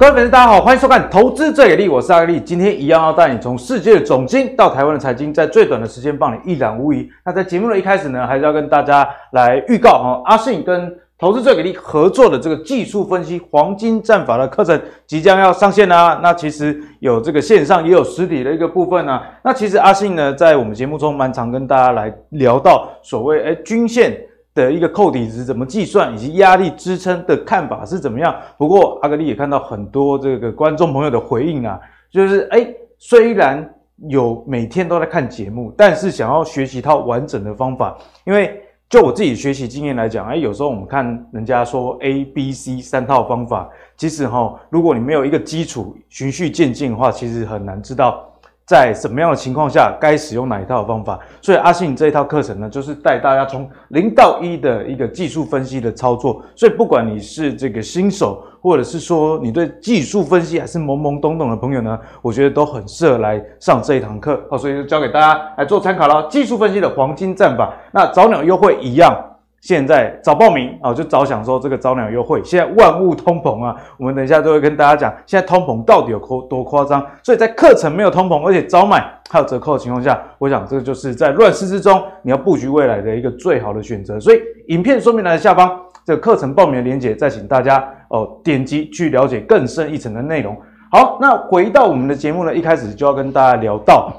各位粉丝，大家好，欢迎收看《投资最给力》，我是阿力。今天一样要带你从世界的总经到台湾的财经，在最短的时间帮你一览无遗。那在节目的一开始呢，还是要跟大家来预告哦，阿信跟《投资最给力》合作的这个技术分析黄金战法的课程即将要上线啦。那其实有这个线上也有实体的一个部分啊。那其实阿信呢，在我们节目中蛮常跟大家来聊到所谓诶均线。的一个扣底值怎么计算，以及压力支撑的看法是怎么样？不过阿格力也看到很多这个观众朋友的回应啊，就是哎，虽然有每天都在看节目，但是想要学习一套完整的方法，因为就我自己学习经验来讲，哎，有时候我们看人家说 A、B、C 三套方法，其实哈，如果你没有一个基础，循序渐进的话，其实很难知道。在什么样的情况下该使用哪一套方法？所以阿信这一套课程呢，就是带大家从零到一的一个技术分析的操作。所以不管你是这个新手，或者是说你对技术分析还是懵懵懂懂的朋友呢，我觉得都很适合来上这一堂课。好，所以就教给大家来做参考了。技术分析的黄金战法，那早鸟优惠一样。现在早报名啊，就早享受这个早鸟优惠。现在万物通膨啊，我们等一下都会跟大家讲，现在通膨到底有多夸张。所以在课程没有通膨，而且早买还有折扣的情况下，我想这个就是在乱世之中你要布局未来的一个最好的选择。所以影片说明栏的下方这个课程报名的链接，再请大家哦点击去了解更深一层的内容。好，那回到我们的节目呢，一开始就要跟大家聊到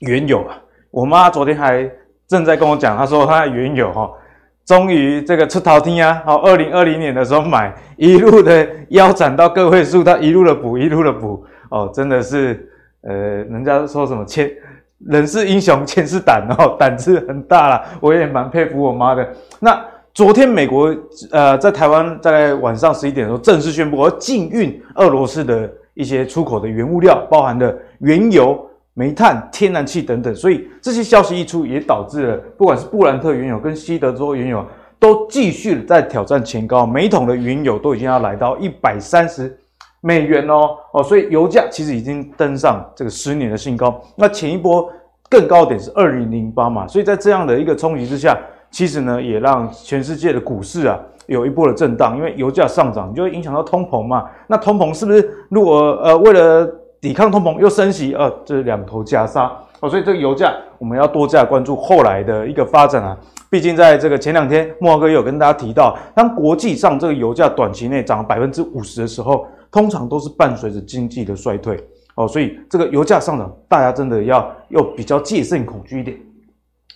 原油啊。我妈昨天还正在跟我讲，她说她原油哈。终于这个出头天啊！好，二零二零年的时候买，一路的腰斩到个位数，它一路的补，一路的补哦，真的是呃，人家说什么千人是英雄，千是胆哦，胆子很大啦。我也蛮佩服我妈的。那昨天美国呃在台湾在晚上十一点的时候正式宣布，要禁运俄罗斯的一些出口的原物料，包含的原油。煤炭、天然气等等，所以这些消息一出，也导致了不管是布兰特原油跟西德州原油都继续在挑战前高，每桶的原油都已经要来到一百三十美元哦哦，所以油价其实已经登上这个十年的新高。那前一波更高点是二零零八嘛，所以在这样的一个冲击之下，其实呢也让全世界的股市啊有一波的震荡，因为油价上涨就会影响到通膨嘛。那通膨是不是如果呃为了抵抗通膨又升息，呃，这是两头夹杀哦，所以这个油价我们要多加关注后来的一个发展啊。毕竟在这个前两天，慕驊哥也有跟大家提到，当国际上这个油价短期内涨百分之五十的时候，通常都是伴随着经济的衰退哦，所以这个油价上涨，大家真的要又比较戒慎恐惧一点。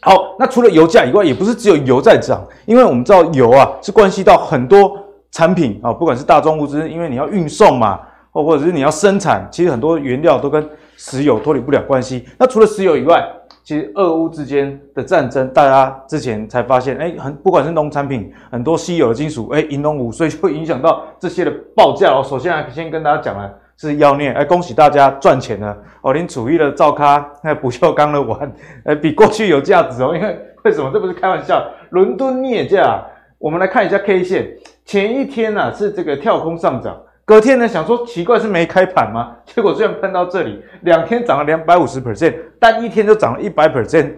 好，那除了油价以外，也不是只有油在涨，因为我们知道油啊是关系到很多产品啊，不管是大宗物资，因为你要运送嘛。或或者是你要生产，其实很多原料都跟石油脱离不了关系。那除了石油以外，其实俄乌之间的战争，大家之前才发现，哎，很不管是农产品，很多稀有的金属，哎，银龙五，所以就影响到这些的报价哦。首先啊，先跟大家讲了是妖孽，哎，恭喜大家赚钱了哦，连处于的灶咖，那不锈钢的碗，哎，比过去有价值哦。因为为什么？这不是开玩笑，伦敦镍价，我们来看一下 K 线，前一天呢、啊、是这个跳空上涨。隔天呢，想说奇怪是没开盘吗？结果居然碰到这里，两天涨了两百五十 percent，但一天就涨了一百 percent，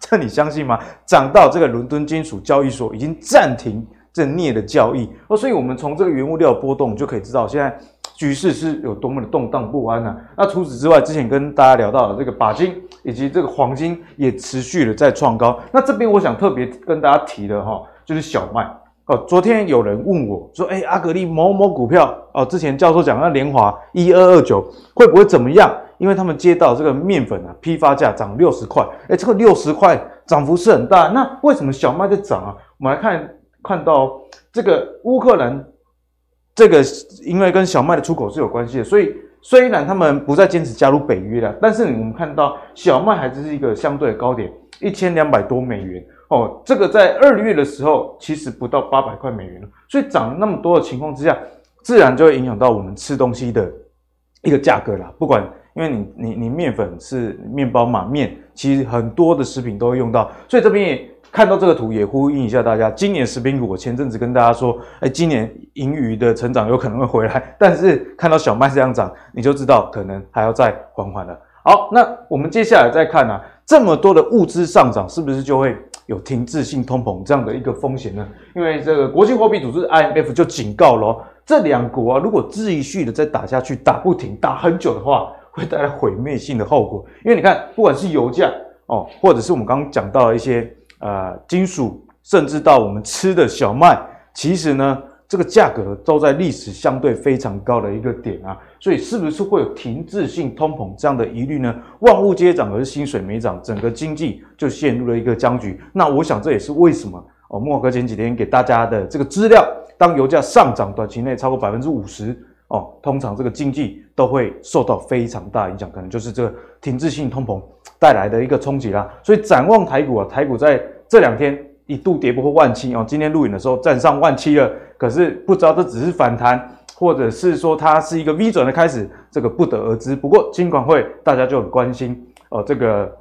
这你相信吗？涨到这个伦敦金属交易所已经暂停这镍的交易哦，所以我们从这个原物料波动就可以知道，现在局势是有多么的动荡不安啊。那除此之外，之前跟大家聊到的这个鈀金以及这个黄金也持续的在创高。那这边我想特别跟大家提的哈，就是小麦。哦，昨天有人问我说：“哎，阿格力某某股票哦，之前教授讲那联华一二二九会不会怎么样？因为他们接到这个面粉啊批发价涨六十块，哎，这个六十块涨幅是很大。那为什么小麦在涨啊？我们来看看到这个乌克兰，这个因为跟小麦的出口是有关系的，所以虽然他们不再坚持加入北约了，但是我们看到小麦还是一个相对的高点，一千两百多美元。”哦，这个在二月的时候其实不到八百块美元了，所以涨了那么多的情况之下，自然就会影响到我们吃东西的一个价格啦。不管因为你你你面粉是面包嘛，面其实很多的食品都会用到，所以这边也看到这个图也呼应一下大家。今年食品股，我前阵子跟大家说，哎，今年盈余的成长有可能会回来，但是看到小麦这样涨，你就知道可能还要再缓缓了。好，那我们接下来再看啊。这么多的物资上涨，是不是就会 有停滞性通膨这样的一个风险呢？因为这个国际货币组织 IMF 就警告了，这两国啊，如果继续的再打下去，打不停，打很久的话，会带来毁灭性的后果。因为你看，不管是油价哦，或者是我们刚刚讲到的一些呃金属，甚至到我们吃的小麦，其实呢。这个价格都在历史相对非常高的一个点啊，所以是不是会有停滞性通膨这样的疑虑呢？万物皆涨，而薪水没涨，整个经济就陷入了一个僵局。那我想这也是为什么哦，莫哥前几天给大家的这个资料，当油价上涨短期内超过百分之五十哦，通常这个经济都会受到非常大影响，可能就是这个停滞性通膨带来的一个冲击啦。所以展望台股啊，台股在这两天一度跌破万七哦，今天录影的时候站上万七了。可是不知道这只是反弹，或者是说它是一个 V 转的开始，这个不得而知。不过金管会大家就很关心哦，这个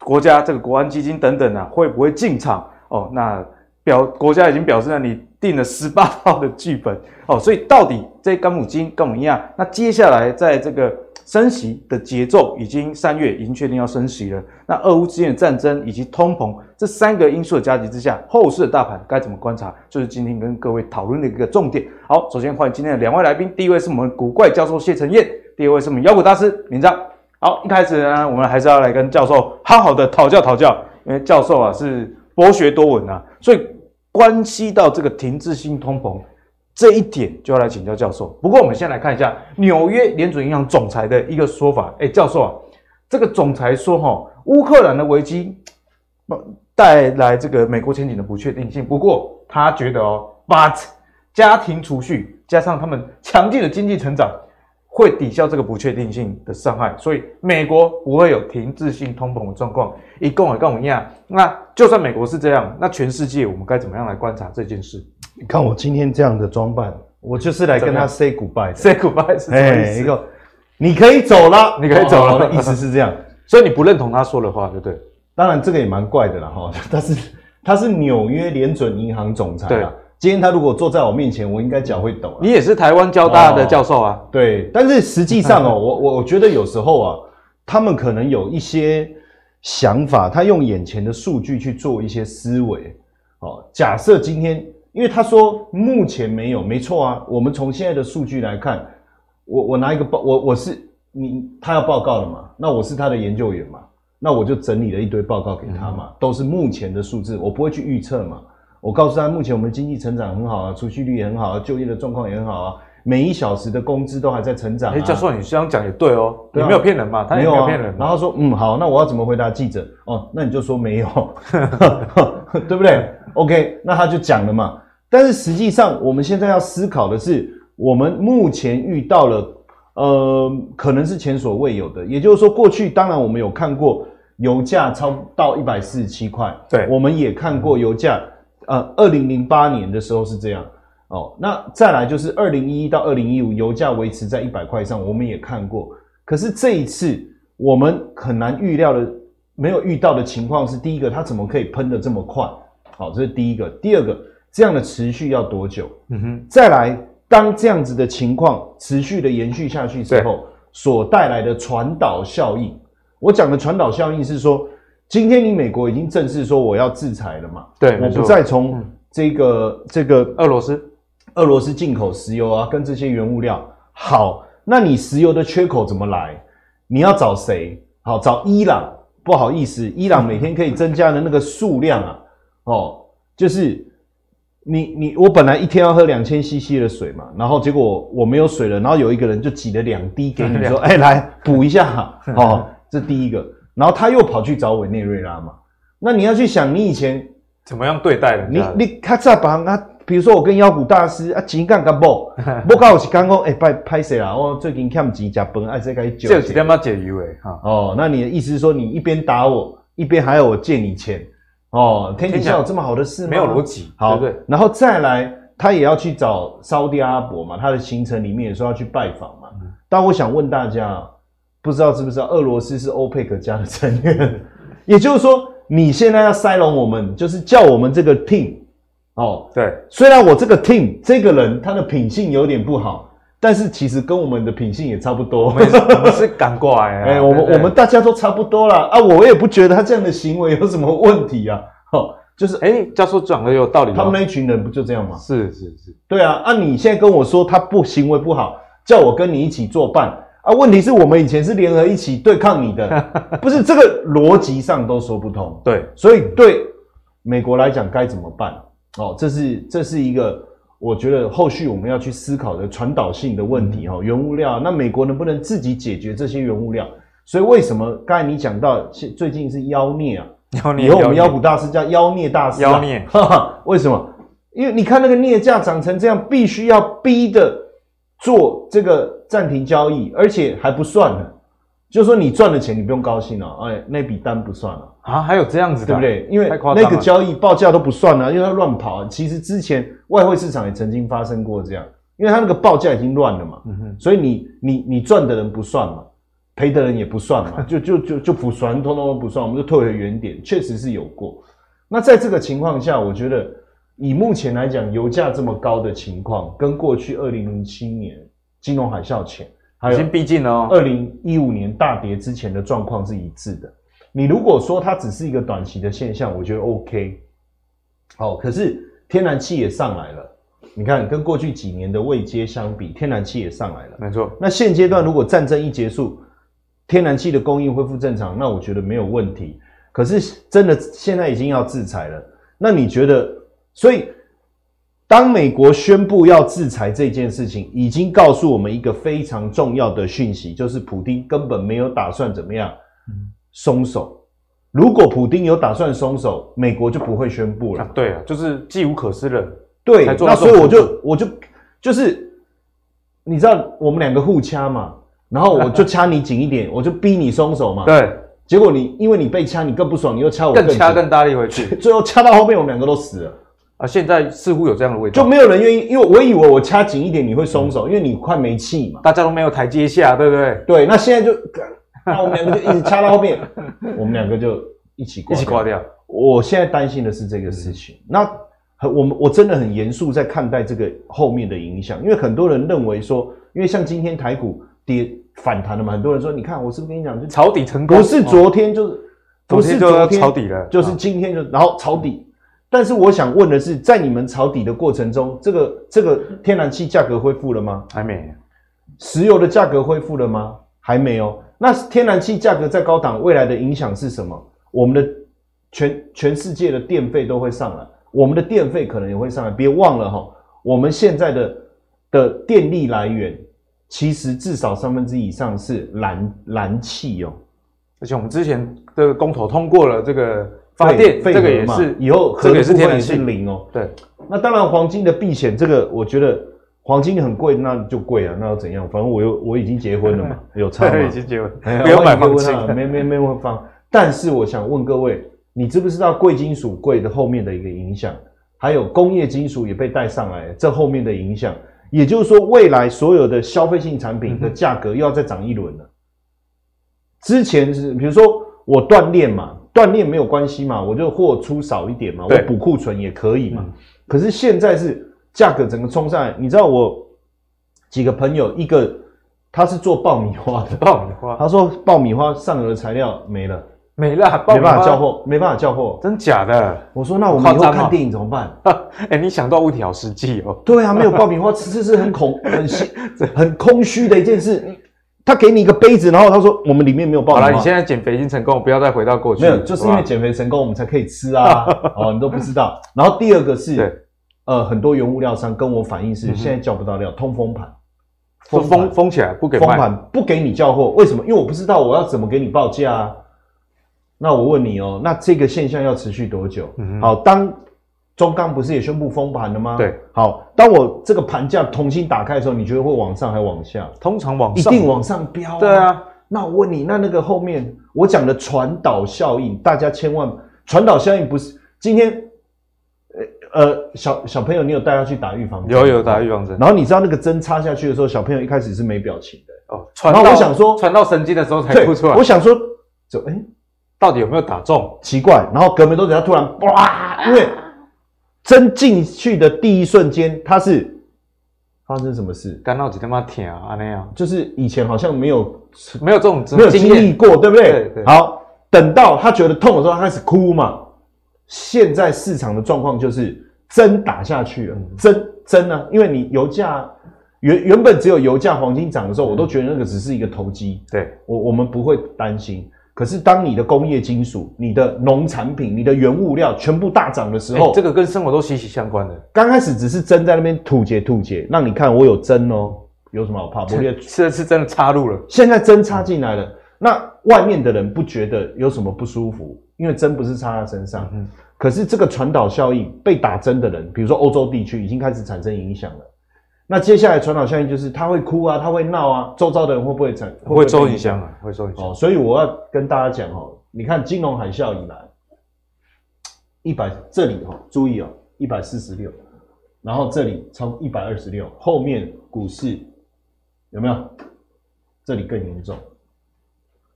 国家这个国安基金等等啊，会不会进场哦？那表国家已经表示了，你定了十八 套的剧本哦，所以到底这干母金跟我们一样，那接下来在这个。升息的节奏已经三月已经确定要升息了。那俄乌之间的战争以及通膨这三个因素的加急之下，后市的大盘该怎么观察？就是今天跟各位讨论的一个重点。好，首先欢迎今天的两位来宾，第一位是我们古怪教授谢承彦，第二位是我们妖股大师明彰。好，一开始呢，我们还是要来跟教授好好的讨教讨教，因为教授啊是博学多闻啊，所以关系到这个停滞性通膨。这一点就要来请教教授。不过，我们先来看一下纽约联准银行总裁的一个说法。哎，教授啊，这个总裁说，哈，乌克兰的危机带来这个美国前景的不确定性。不过，他觉得哦，but 家庭储蓄加上他们强劲的经济成长，会抵消这个不确定性的伤害，所以美国不会有停滞性通膨的状况。一共也跟我们一样。那就算美国是这样，那全世界我们该怎么样来观察这件事？你看我今天这样的装扮，我就是来跟他 say goodbye，say goodbye 是什么意思？一个你可以走了，你可以走了，哦、意思是这样。所以你不认同他说的话，对不对？当然这个也蛮怪的啦，哈。但是他是纽约联准银行总裁啊。今天他如果坐在我面前，我应该脚会抖。你也是台湾交大的教授啊？哦、对。但是实际上哦，我我我觉得有时候啊，他们可能有一些想法，他用眼前的数据去做一些思维。哦，假设今天。因为他说目前没有，没错啊。我们从现在的数据来看，我我拿一个报，我我是你，他要报告了嘛？那我是他的研究员嘛？那我就整理了一堆报告给他嘛，嗯、都是目前的数字，我不会去预测嘛。我告诉他，目前我们经济成长很好啊，储蓄率也很好啊，就业的状况也很好啊，每一小时的工资都还在成长、啊。哎，教授，你这样讲也对哦，你没有骗人嘛？他也没有骗人、啊。然后说，嗯，好，那我要怎么回答记者？哦，那你就说没有，对不对？OK，那他就讲了嘛。但是实际上，我们现在要思考的是，我们目前遇到了，呃，可能是前所未有的。也就是说，过去当然我们有看过油价超到一百四十七块，对，我们也看过油价，呃，二零零八年的时候是这样，哦，那再来就是二零一一到二零一五，油价维持在一百块上，我们也看过。可是这一次，我们很难预料的，没有遇到的情况是，第一个，它怎么可以喷得这么快？好，这是第一个。第二个。这样的持续要多久？嗯哼，再来，当这样子的情况持续的延续下去之后，所带来的传导效应，我讲的传导效应是说，今天你美国已经正式说我要制裁了嘛？对，我不再从这个这个俄罗斯俄罗斯进口石油啊，跟这些原物料。好，那你石油的缺口怎么来？你要找谁？好，找伊朗。不好意思，伊朗每天可以增加的那个数量啊，哦，就是。你你我本来一天要喝两千 CC 的水嘛，然后结果我没有水了，然后有一个人就挤了两滴给你说，哎、欸，来补一下，哦，这第一个，然后他又跑去找委内瑞拉嘛，那你要去想你以前怎么样对待人家，你你他再把啊，比如说我跟妖股大师啊，钱干干不，不搞我是刚讲，哎，拍拍谁啦？我最近欠钱加本，哎，这个就这几天嘛解忧诶，哈，哦，那你的意思是说你一边打我，一边还要我借你钱？哦，天底下有这么好的事吗？没有逻辑，好，对，对。然后再来，他也要去找沙地阿拉伯嘛，他的行程里面也说要去拜访嘛。嗯、但我想问大家，不知道知不知道，俄罗斯是欧佩克家的成员，也就是说，你现在要塞拢我们，就是叫我们这个 team，哦，对。虽然我这个 team 这个人他的品性有点不好，但是其实跟我们的品性也差不多。我们是，我们是赶过来啊。哎、欸，我们我们大家都差不多啦。啊，我也不觉得他这样的行为有什么问题啊。哦，就是哎、欸，教授讲的有道理。他们那一群人不就这样吗？是是是，对啊。啊，你现在跟我说他不行为不好，叫我跟你一起作伴啊？问题是我们以前是联合一起对抗你的，不是这个逻辑上都说不通。对，所以对美国来讲该怎么办？哦，这是这是一个。我觉得后续我们要去思考的传导性的问题哈，原物料，那美国能不能自己解决这些原物料？所以为什么刚才你讲到最近是妖孽啊？妖孽，以后我们妖股大师叫妖孽大师。妖孽，为什么？因为你看那个镍价涨成这样，必须要逼的做这个暂停交易，而且还不算呢。就是说你赚的钱你不用高兴了，哎，那笔单不算了啊？还有这样子的，对不对？因为那个交易报价都不算了，因为它乱跑。其实之前外汇市场也曾经发生过这样，因为它那个报价已经乱了嘛，嗯，所以你你你赚的人不算嘛，赔的人也不算嘛，就就就就不算，通通都不算，我们就退回原点。确实是有过。那在这个情况下，我觉得以目前来讲，油价这么高的情况，跟过去二零零七年金融海啸前。已经逼近了哦。二零一五年大跌之前的状况是一致的。你如果说它只是一个短期的现象，我觉得 OK。好，可是天然气也上来了。你看，跟过去几年的未接相比，天然气也上来了。没错。那现阶段如果战争一结束，天然气的供应恢复正常，那我觉得没有问题。可是真的现在已经要制裁了，那你觉得？所以。当美国宣布要制裁这件事情，已经告诉我们一个非常重要的讯息，就是普丁根本没有打算怎么样松手。如果普丁有打算松手，美国就不会宣布了。啊对啊，就是计无可施了。对，那所以我就我就就是，你知道我们两个互掐嘛，然后我就掐你紧一点，我就逼你松手嘛。对，结果你因为你被掐，你更不爽，你又掐我更，更掐更大力回去，最后掐到后面，我们两个都死了。啊，现在似乎有这样的味道，就没有人愿意，因为我以为我掐紧一点你会松手，嗯、因为你快没气嘛，大家都没有台阶下，对不对？对，那现在就，那 我们两个就一直掐到后面，我们两个就一起挂一起挂掉。我现在担心的是这个事情，嗯、那我们我真的很严肃在看待这个后面的影响，因为很多人认为说，因为像今天台股跌反弹了嘛，很多人说，你看我是不是跟你讲，就抄底成功，不是昨天就是，哦、不是昨天抄底了，就是今天就然后抄底。但是我想问的是，在你们抄底的过程中，这个这个天然气价格恢复了吗？还没。石油的价格恢复了吗？还没有。那天然气价格在高档，未来的影响是什么？我们的全全世界的电费都会上来，我们的电费可能也会上来。别忘了哈，我们现在的的电力来源，其实至少三分之一以上是燃燃气哦。而且我们之前的公投通过了这个。发电这个也是以后核的部分也是零哦。对，那当然黄金的避险，这个我觉得黄金很贵，那就贵啊，那又怎样？反正我又我已经结婚了嘛，有差吗？已经结婚，不要买黄金，没没没会放。但是我想问各位，你知不知道贵金属贵的后面的一个影响？还有工业金属也被带上来，这后面的影响，也就是说，未来所有的消费性产品的价格又要再涨一轮了。之前是比如说我锻炼嘛。锻炼没有关系嘛，我就货出少一点嘛，我补库存也可以嘛。嗯、可是现在是价格整个冲上来，你知道我几个朋友，一个他是做爆米花的，爆米花，他说爆米花上游的材料没了，没了，没办法交货，没办法交货，真假的？我说那我们以后看电影怎么办？哎、欸，你想到问题好实际哦。对啊，没有爆米花吃吃是很恐很 很空虚的一件事。他给你一个杯子，然后他说我们里面没有爆米花。好了，你现在减肥已经成功，不要再回到过去。没有，就是因为减肥成功，我们才可以吃啊。哦，你都不知道。然后第二个是，呃，很多原物料商跟我反映是现在叫不到料，通风盘，封封封起来不给，封盘不给你叫货，为什么？因为我不知道我要怎么给你报价啊。那我问你哦，那这个现象要持续多久？好，当。中钢不是也宣布封盘了吗？对，好，当我这个盘价重新打开的时候，你觉得会往上还往下？通常往上，一定往上飙啊。对啊，那我问你，那那个后面我讲的传导效应，大家千万传导效应不是今天，呃呃小小朋友，你有带他去打预防针？有有打预防针。然后你知道那个针插下去的时候，小朋友一开始是没表情的哦。传到我想说，传到神经的时候才吐出来。我想说，就哎，到底有没有打中？奇怪。然后隔没多久，他突然哇，因为。针进去的第一瞬间，它是发生什么事？干到几他妈甜啊，那样就是以前好像没有没有这种没有经历过，对不对？对对。好，等到他觉得痛的时候，他开始哭嘛。现在市场的状况就是针打下去了，针针呢？因为你油价原原本只有油价黄金涨的时候，我都觉得那个只是一个投机。对，我我们不会担心。可是当你的工业金属、你的农产品、你的原物料全部大涨的时候，这个跟生活都息息相关的。刚开始只是针在那边吐解吐解，让你看我有针哦，有什么好怕？不会，这次真的插入了。现在针插进来了，那外面的人不觉得有什么不舒服，因为针不是插在身上。嗯。可是这个传导效应，被打针的人，比如说欧洲地区已经开始产生影响了。那接下来传导效应就是他会哭啊，他会闹啊，周遭的人会不会产会，会受影响啊？会受影响。哦，所以我要跟大家讲哦，你看金融海啸以来，一百这里哈，注意哦，一百四十六，然后这里超一百二十六，后面股市有没有？这里更严重。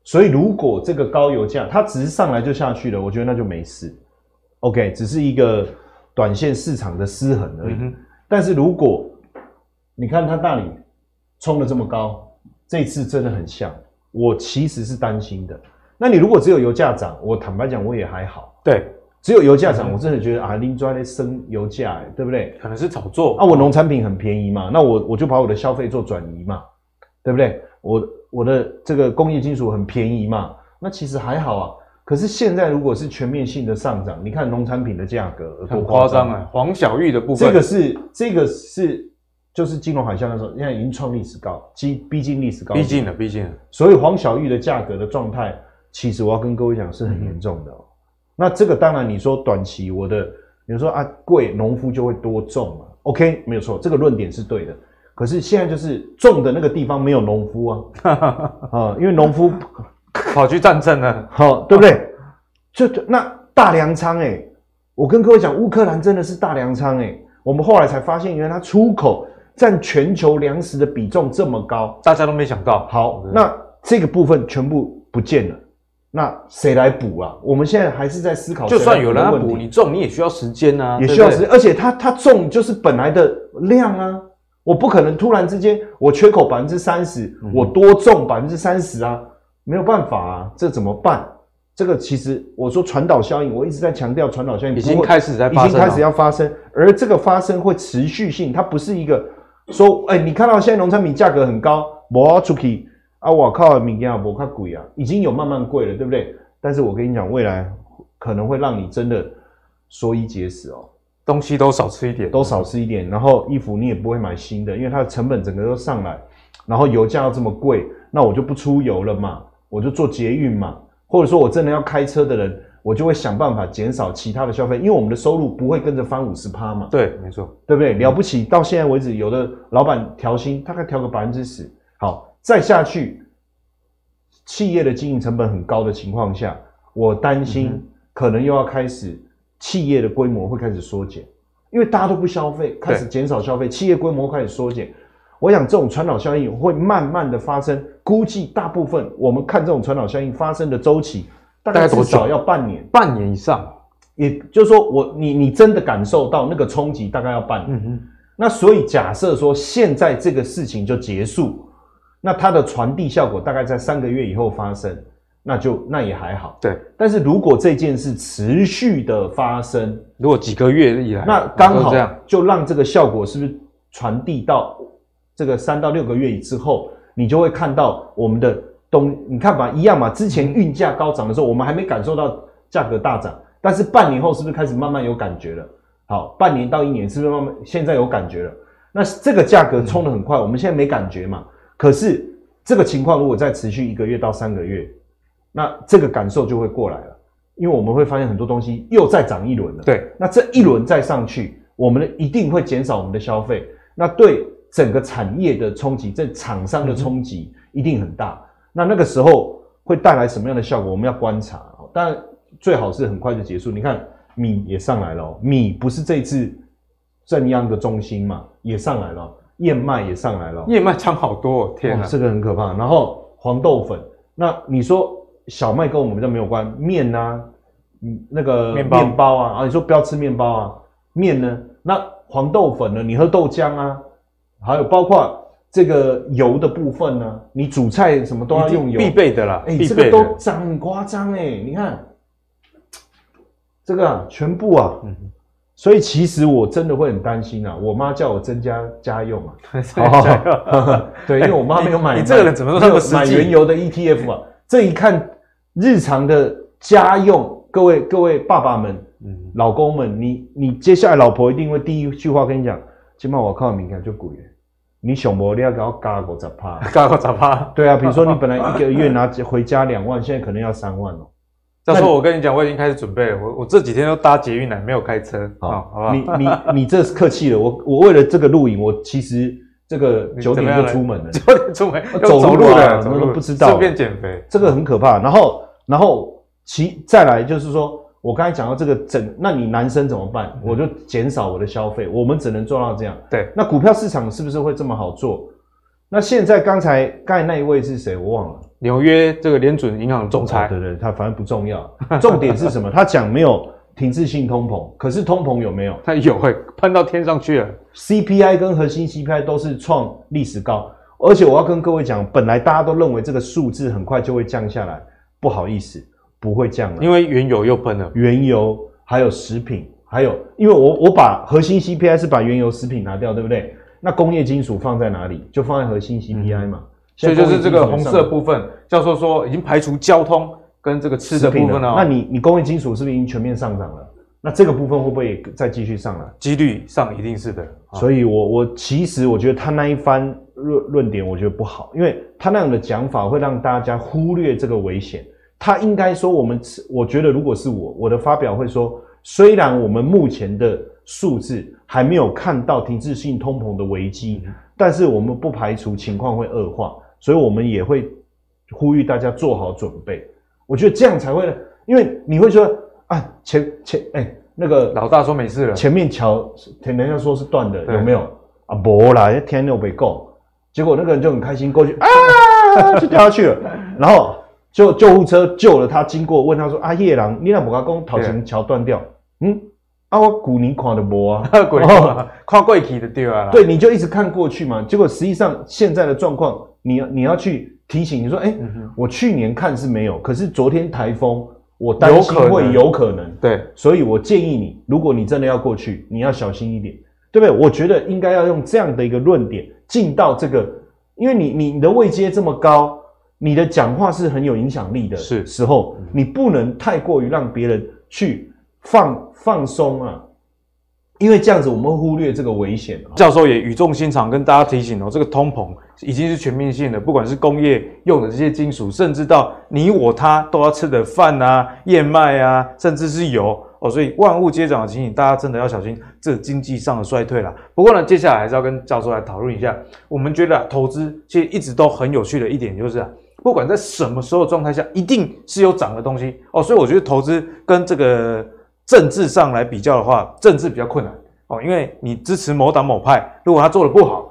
所以如果这个高油价它只是上来就下去了，我觉得那就没事。OK，只是一个短线市场的失衡而已。嗯、但是如果你看它那里冲得这么高，这次真的很像。我其实是担心的。那你如果只有油价涨，我坦白讲我也还好。对，只有油价涨，我真的觉得啊，拎砖来升油价，哎，对不对？可能是炒作。啊，我农产品很便宜嘛，那我我就把我的消费做转移嘛，对不对？我我的这个工业金属很便宜嘛，那其实还好啊。可是现在如果是全面性的上涨，你看农产品的价格很夸张啊。黄小玉的部分，这个是这个是。就是金融海啸的时候，现在已经创历史高，逼逼近历史高，逼近了，逼近了。所以黄小玉的价格的状态，其实我要跟各位讲是很严重的那这个当然你说短期我的，你说啊贵，农夫就会多种嘛？OK，没有错，这个论点是对的。可是现在就是种的那个地方没有农夫啊，啊，因为农夫 跑去战争了，好，对不对？就那大粮仓哎，我跟各位讲，乌克兰真的是大粮仓哎，我们后来才发现，原来它出口。占全球粮食的比重这么高，大家都没想到。好，那这个部分全部不见了，那谁来补啊？我们现在还是在思考。就算有人来补，你种你也需要时间啊，也需要时间。而且它它种就是本来的量啊，我不可能突然之间我缺口百分之三十，我多种百分之三十啊，没有办法啊，这怎么办？这个其实我说传导效应，我一直在强调传导效应已经开始在发生，已经开始要发生，而这个发生会持续性，它不是一个。说，哎、欸，你看到现在农产品价格很高，我出去啊，我靠，明天啊，我靠贵啊，已经有慢慢贵了，对不对？但是我跟你讲，未来可能会让你真的缩衣节食哦，东西都少吃一点，都少吃一点，然后衣服你也不会买新的，因为它的成本整个都上来，然后油价又这么贵，那我就不出油了嘛，我就做捷运嘛，或者说我真的要开车的人。我就会想办法减少其他的消费，因为我们的收入不会跟着翻五十趴嘛。对，没错，对不对？了不起，到现在为止，有的老板调薪大概调个百分之十。好，再下去，企业的经营成本很高的情况下，我担心可能又要开始企业的规模会开始缩减，因为大家都不消费，开始减少消费，企业规模开始缩减。我想这种传导效应会慢慢的发生，估计大部分我们看这种传导效应发生的周期。大概至少要半年，半年以上，也就是说我，我你你真的感受到那个冲击，大概要半年。那所以假设说现在这个事情就结束，那它的传递效果大概在三个月以后发生，那就那也还好。对。但是如果这件事持续的发生，如果几个月以来，那刚好就让这个效果是不是传递到这个三到六个月之后，你就会看到我们的。东，你看吧，一样嘛。之前运价高涨的时候，我们还没感受到价格大涨，但是半年后是不是开始慢慢有感觉了？好，半年到一年是不是慢慢现在有感觉了？那这个价格冲的很快，我们现在没感觉嘛？可是这个情况如果再持续一个月到三个月，那这个感受就会过来了，因为我们会发现很多东西又再涨一轮了。对，那这一轮再上去，我们一定会减少我们的消费，那对整个产业的冲击，这厂商的冲击一定很大。那那个时候会带来什么样的效果？我们要观察，当然最好是很快就结束。你看米也上来了，米不是这次正央的中心嘛，也上来了，燕麦也上来了，燕麦涨好多，天啊，这个很可怕。然后黄豆粉，那你说小麦跟我们比较没有关，面啊，嗯，那个面包，面包啊，啊，你说不要吃面包啊，面呢？那黄豆粉呢？你喝豆浆啊？还有包括这个油的部分呢，你煮菜什么都要用油，必备的啦。哎、欸，这个都涨很夸张哎，你看这个啊，全部啊。嗯所以其实我真的会很担心啊！我妈叫我增加家用啊，对，因为我妈没有买。你这个人怎么说那么？买原油的 ETF 啊，这一看日常的家用，各位各位爸爸们、嗯、老公们，你你接下来老婆一定会第一句话跟你讲：起码我靠，敏感就贵了。你想不？你要给我加五十趴，加五十趴。对啊，比如说你本来一个月拿回家两万，现在可能要三万哦。到时候我跟你讲，我已经开始准备了。我我这几天都搭捷运来，没有开车。好，好吧？你你你这是客气了。我我为了这个录影，我其实这个九点就出门了。九点出门，走路的，啊、怎么都不知道。顺便减肥，这个很可怕。然后然后其再来就是说，我刚才讲到这个整，那你男生怎么办？我就减少我的消费。我们只能做到这样。对。那股票市场是不是会这么好做？那现在刚才刚才那一位是谁？我忘了。纽约这个联准银行总裁，对对，他反正不重要，重点是什么？他讲没有停滞性通膨，可是通膨有没有？他有会喷到天上去了。CPI 跟核心 CPI 都是创历史高，而且我要跟各位讲，本来大家都认为这个数字很快就会降下来，不好意思，不会降了，因为原油又喷了，原油还有食品，还有，因为我我把核心 CPI 是把原油、食品拿掉，对不对？那工业金属放在哪里？就放在核心 CPI 嘛。嗯所以就是这个红色部分，教授说已经排除交通跟这个吃的部分了。那你你工业金属是不是已经全面上涨了？那这个部分会不会再继续上来？几率上一定是的。所以我我其实我觉得他那一番论论点我觉得不好，因为他那样的讲法会让大家忽略这个危险。他应该说我们，我觉得如果是我，我的发表会说，虽然我们目前的数字还没有看到停滞性通膨的危机，但是我们不排除情况会恶化。所以我们也会呼吁大家做好准备。我觉得这样才会，因为你会说啊，前前哎、欸，那个老大说没事了，前面桥人家说是断的，有没有啊？没啦，天又没够，结果那个人就很开心过去啊，就掉下去了。然后就救护车救了他，经过问他说啊，夜郎，你那不阿公头前桥断掉？嗯，啊，我古尼看的无啊，古尼看看过去的掉啊。对，你就一直看过去嘛。结果实际上现在的状况。你你要去提醒你说，哎、欸，嗯、我去年看是没有，可是昨天台风，我担心会有可能，对，所以我建议你，如果你真的要过去，你要小心一点，对不对？我觉得应该要用这样的一个论点进到这个，因为你你的位阶这么高，你的讲话是很有影响力的，是时候，你不能太过于让别人去放放松啊。因为这样子，我们会忽略这个危险。教授也语重心长跟大家提醒哦，这个通膨已经是全面性的，不管是工业用的这些金属，甚至到你我他都要吃的饭啊、燕麦啊，甚至是油哦，所以万物皆涨的情形，大家真的要小心这经济上的衰退啦。不过呢，接下来还是要跟教授来讨论一下，我们觉得啊，投资其实一直都很有趣的一点就是啊，不管在什么时候状态下，一定是有涨的东西哦，所以我觉得投资跟这个。政治上来比较的话，政治比较困难哦，因为你支持某党某派，如果他做的不好，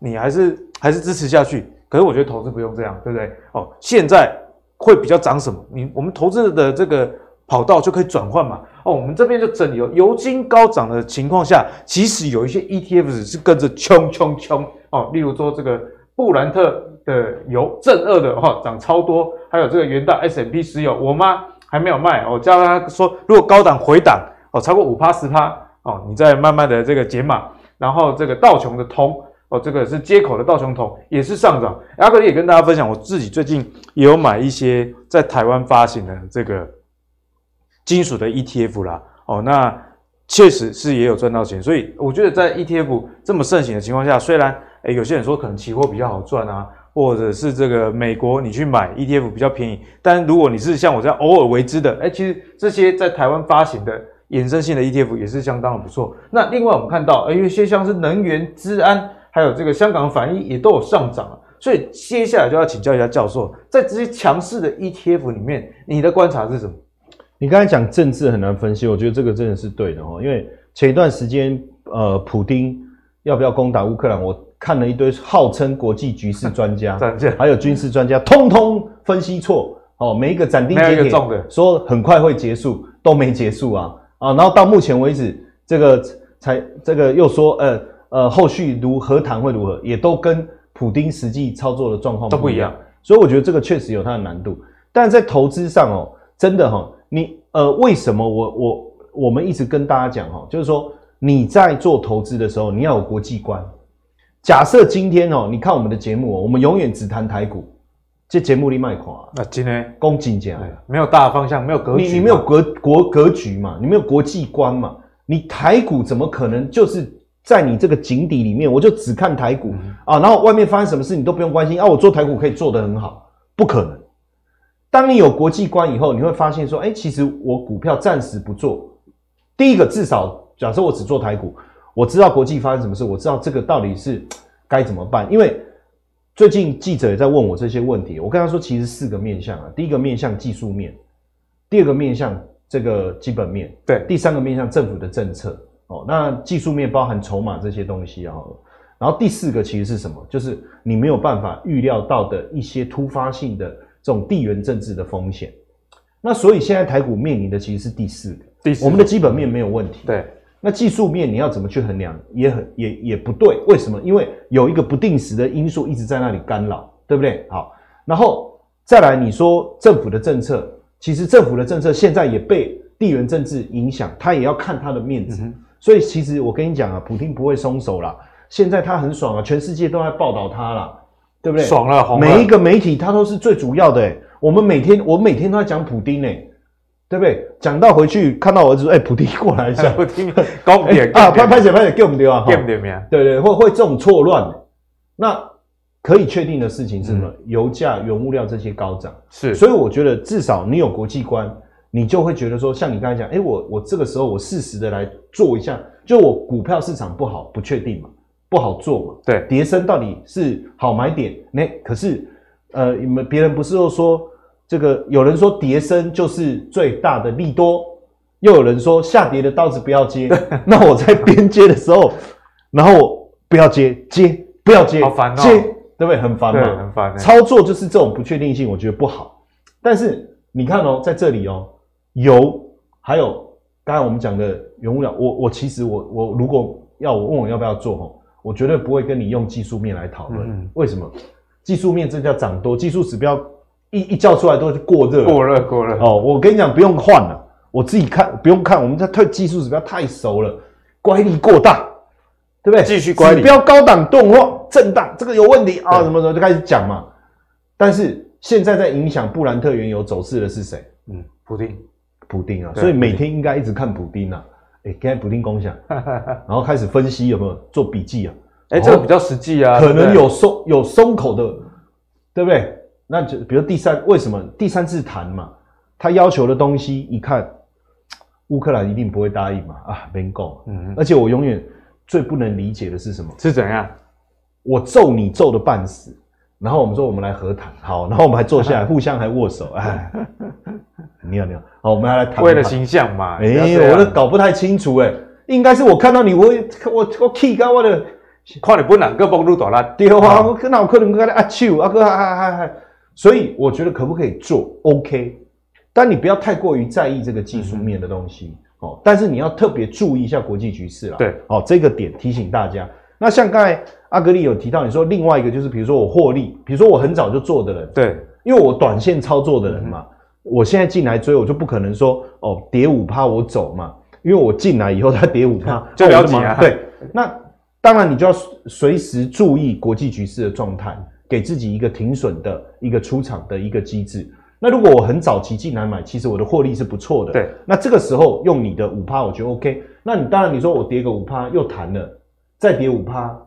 你还是还是支持下去。可是我觉得投资不用这样，对不对？哦，现在会比较涨什么？你我们投资的这个跑道就可以转换嘛。哦，我们这边就整理油金高涨的情况下，其实有一些 ETF 是跟着冲冲冲哦，例如说这个布兰特的油正二的话涨超多，还有这个元大 S M P 石油，我妈。还没有卖，我叫她说，如果高档回档哦，超过五趴十趴哦，你再慢慢的这个减码，然后这个道琼的铜哦，这个是接口的道琼铜也是上涨。阿哥也跟大家分享，我自己最近也有买一些在台湾发行的这个金属的 ETF 啦，哦，那确实是也有赚到钱，所以我觉得在 ETF 这么盛行的情况下，虽然诶有些人说可能期货比较好赚啊。或者是这个美国，你去买 ETF 比较便宜。但如果你是像我这样偶尔为之的，哎，其实这些在台湾发行的衍生性的 ETF 也是相当的不错。那另外我们看到，哎，有些像是能源、治安，还有这个香港反一也都有上涨啊。所以接下来就要请教一下教授，在这些强势的 ETF 里面，你的观察是什么？你刚才讲政治很难分析，我觉得这个真的是对的哦。因为前一段时间，呃，普丁要不要攻打乌克兰，我。看了一堆号称国际局势 专家，还有军事专家，通通分析错哦。每一个斩钉截铁说很快会结束，都没结束啊啊！然后到目前为止，这个才这个又说呃呃后续如何谈会如何，也都跟普丁实际操作的状况都不一样。所以我觉得这个确实有它的难度。但在投资上哦，真的哈、哦，你呃为什么我我我们一直跟大家讲哈，就是说你在做投资的时候，你要有国际观。假设今天哦，你看我们的节目，哦我们永远只谈台股，这节目里卖垮。那今天公斤价，没有大方向，没有格局，你你没有国国格局嘛？你没有国际观嘛？你台股怎么可能就是在你这个井底里面？我就只看台股、嗯、啊，然后外面发生什么事你都不用关心啊？我做台股可以做得很好，不可能。当你有国际观以后，你会发现说，哎、欸，其实我股票暂时不做。第一个，至少假设我只做台股。我知道国际发生什么事，我知道这个到底是 该怎么办。因为最近记者也在问我这些问题，我跟他说，其实四个面向啊。第一个面向技术面，第二个面向这个基本面，对，第三个面向政府的政策。哦，那技术面包含筹码这些东西啊。然后第四个其实是什么？就是你没有办法预料到的一些突发性的这种地缘政治的风险。那所以现在台股面临的其实是第四个，第四个，我们的基本面没有问题。对。那技术面你要怎么去衡量，也很也也不对。为什么？因为有一个不定时的因素一直在那里干扰，对不对？好，然后再来你说政府的政策，其实政府的政策现在也被地缘政治影响，他也要看他的面子。嗯、所以其实我跟你讲啊，普京不会松手啦。现在他很爽啊，全世界都在报道他啦，对不对？爽了，红了。每一个媒体他都是最主要的、欸。我们每天我每天都在讲普丁呢、欸对不对？讲到回去看到我儿子说：“哎、欸，普丁过来一下，普丁高点 啊，拍拍手拍手，给我们丢啊，给我们丢没对对，会会这种错乱。那可以确定的事情是什么？嗯、油价、原物料这些高涨是，所以我觉得至少你有国际观，你就会觉得说，像你刚才讲，哎，我我这个时候我适时的来做一下，就我股票市场不好，不确定嘛，不好做嘛，对，跌升到底是好买点？那可是呃，你们别人不是又说？这个有人说跌升就是最大的利多，又有人说下跌的刀子不要接。那我在边接的时候，然后不要接，接不要接，好烦哦，接对不对？很烦嘛，很烦。操作就是这种不确定性，我觉得不好。但是你看哦，在这里哦，油还有刚才我们讲的原物料，我我其实我我如果要我问我要不要做哦，我绝对不会跟你用技术面来讨论。嗯，为什么？技术面这叫涨多，技术指标。一一叫出来都是过热，过热过热哦！我跟你讲，不用换了，我自己看不用看，我们在推技术指标太熟了，乖离过大，对不对？继续乖离，指标高档动画震荡，这个有问题啊！什么什么就开始讲嘛。但是现在在影响布兰特原油走势的是谁？嗯，普丁，普丁啊！所以每天应该一直看普丁啊！哎，现在普丁共享，然后开始分析有没有做笔记啊？哎，这个比较实际啊，可能有松有松口的，对不对？那就比如第三，为什么第三次谈嘛？他要求的东西一看，乌克兰一定不会答应嘛？啊，没够。嗯，而且我永远最不能理解的是什么？是怎样？我揍你揍的半死，然后我们说我们来和谈，好，然后我们还坐下来，互相还握手，哎，你好你好，好，我们还来谈。为了形象嘛？哎、欸，我都搞不太清楚哎、欸，应该是我看到你，我我我气到我的，看你不能个帮路大啦，对啊，我哪有可能跟他阿手啊哥还还还还。所以我觉得可不可以做 OK，但你不要太过于在意这个技术面的东西哦。但是你要特别注意一下国际局势啦。对，哦，这个点提醒大家。那像刚才阿格力有提到，你说另外一个就是，比如说我获利，比如说我很早就做的人，对，因为我短线操作的人嘛，我现在进来追，我就不可能说哦跌五趴我走嘛，因为我进来以后它跌五趴 就了解啊。对，那当然你就要随时注意国际局势的状态。给自己一个停损的一个出场的一个机制。那如果我很早期进来买，其实我的获利是不错的。对。那这个时候用你的五趴，我觉得 OK。那你当然你说我跌个五趴又弹了，再跌五趴，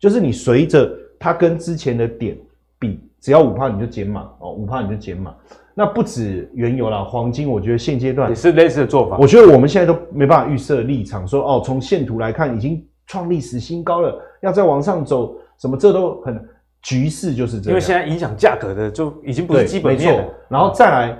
就是你随着它跟之前的点比，只要五趴你就减码哦，五趴你就减码。那不止原油啦，黄金我觉得现阶段也是类似的做法。我觉得我们现在都没办法预设立场，说哦，从线图来看已经创历史新高了，要再往上走，什么这都很。局势就是这样，因为现在影响价格的就已经不是基本面了。然后再来，